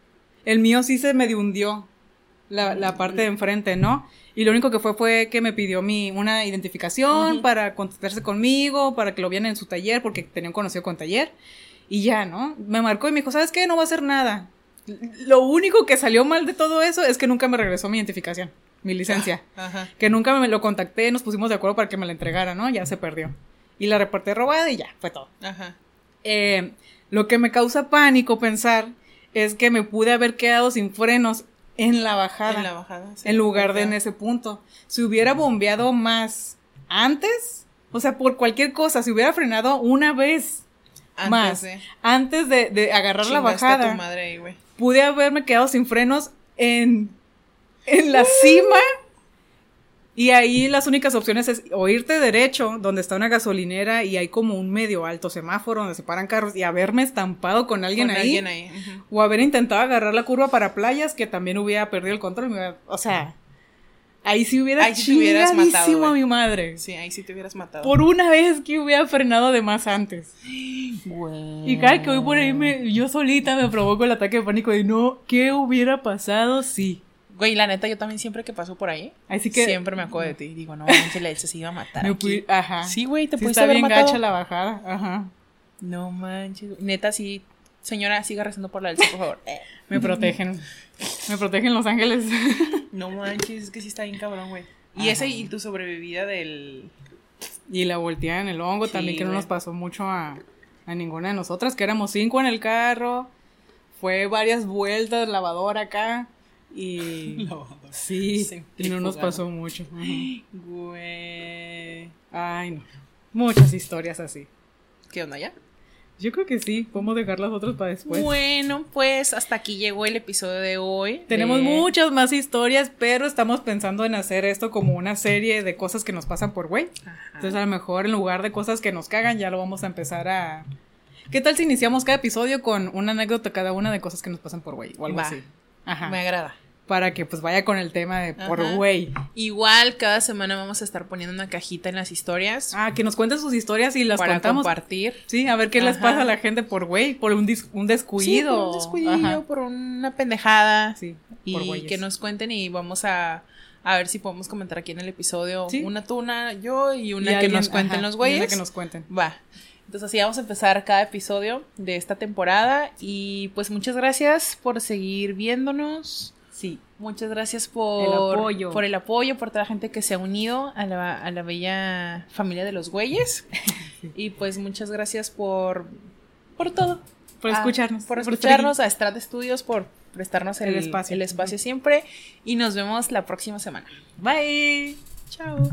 El mío sí se medio hundió. La, la parte de enfrente, ¿no? Y lo único que fue fue que me pidió mi, una identificación para contactarse conmigo, para que lo vieran en su taller, porque tenía un conocido con taller. Y ya, ¿no? Me marcó y me dijo, ¿sabes qué? No va a hacer nada. Lo único que salió mal de todo eso es que nunca me regresó mi identificación, mi licencia. Ajá. Que nunca me lo contacté, nos pusimos de acuerdo para que me la entregara, ¿no? Ya se perdió. Y la reporté robada y ya, fue todo. Ajá. Eh, lo que me causa pánico pensar es que me pude haber quedado sin frenos en la bajada. En la bajada. sí. en lugar de en ese punto. Si hubiera bombeado más antes, o sea, por cualquier cosa, si hubiera frenado una vez Antes más antes de, de agarrar la a bajada, tu madre ahí, güey. pude haberme quedado sin frenos en, en la cima. Y ahí las únicas opciones es o irte derecho, donde está una gasolinera y hay como un medio alto semáforo donde se paran carros, y haberme estampado con alguien Con ahí. alguien ahí. ujú. O haber intentado agarrar la curva para playas, que también hubiera perdido el control. o sea, ahí sí hubiera Ahí sí te hubieras matado, a mi madre. Sí, ahí sí te hubieras matado. Por una vez que hubiera frenado de más antes. Y cada que voy por ahí, me- yo solita me provoco el ataque de pánico de no, ¿qué hubiera pasado si? Güey, la neta, yo también siempre que paso por ahí, Así que siempre me acuerdo de ti. Digo, no, [laughs] manches, la se iba a matar. aquí. ajá. Sí, güey, te Sí pudiste está haber bien matado. gacha la bajada, ajá. No manches. Neta, sí. Señora, siga rezando por la Elsa, por favor. [laughs] Me protegen. me protegen los ángeles. [laughs] No manches, es que sí está bien cabrón, güey. Y ese y tu sobrevivida del. y la volteada en el hongo Sí, también, que no nos pasó mucho a, a ninguna de nosotras, que éramos cinco en el carro. Fue varias vueltas, lavadora acá. Y. [laughs] Sí, y no nos pasó mucho. Güey. Ay, no. Muchas historias así. ¿Qué onda ya? Yo creo que sí, podemos dejar las otras para después. Bueno, pues hasta aquí llegó el episodio de hoy. Tenemos de- muchas más historias, pero estamos pensando en hacer esto como una serie de cosas que nos pasan por güey. Entonces, a lo mejor en lugar de cosas que nos cagan, ya lo vamos a empezar a. ¿Qué tal si iniciamos cada episodio con una anécdota cada una de cosas que nos pasan por güey? O algo Va. así. Ajá. Me agrada. Para que pues vaya con el tema de por güey. Igual cada semana vamos a estar poniendo una cajita en las historias Ah, que nos cuenten sus historias y las para contamos. compartir. Sí, a ver qué les pasa a la gente por güey, por un, dis- un Sí, descuido. por un descuido, Ajá. por una pendejada. Sí, y por que nos cuenten y vamos a, a ver si podemos comentar aquí en el episodio Sí. una tuna yo y Y una que alguien- nos cuenten ajá, los y güeyes. una que nos cuenten. Va. Entonces así vamos a empezar cada episodio de esta temporada y pues muchas gracias por seguir viéndonos. Sí. Muchas gracias por el apoyo, por, el apoyo, por toda la gente que se ha unido a la, a la bella familia de los güeyes. [laughs] y pues muchas gracias por, por todo. Por ah, escucharnos. por escucharnos, a Strat Studios, por prestarnos el, espacio, el espacio siempre. Y nos vemos la próxima semana. Bye. Chao.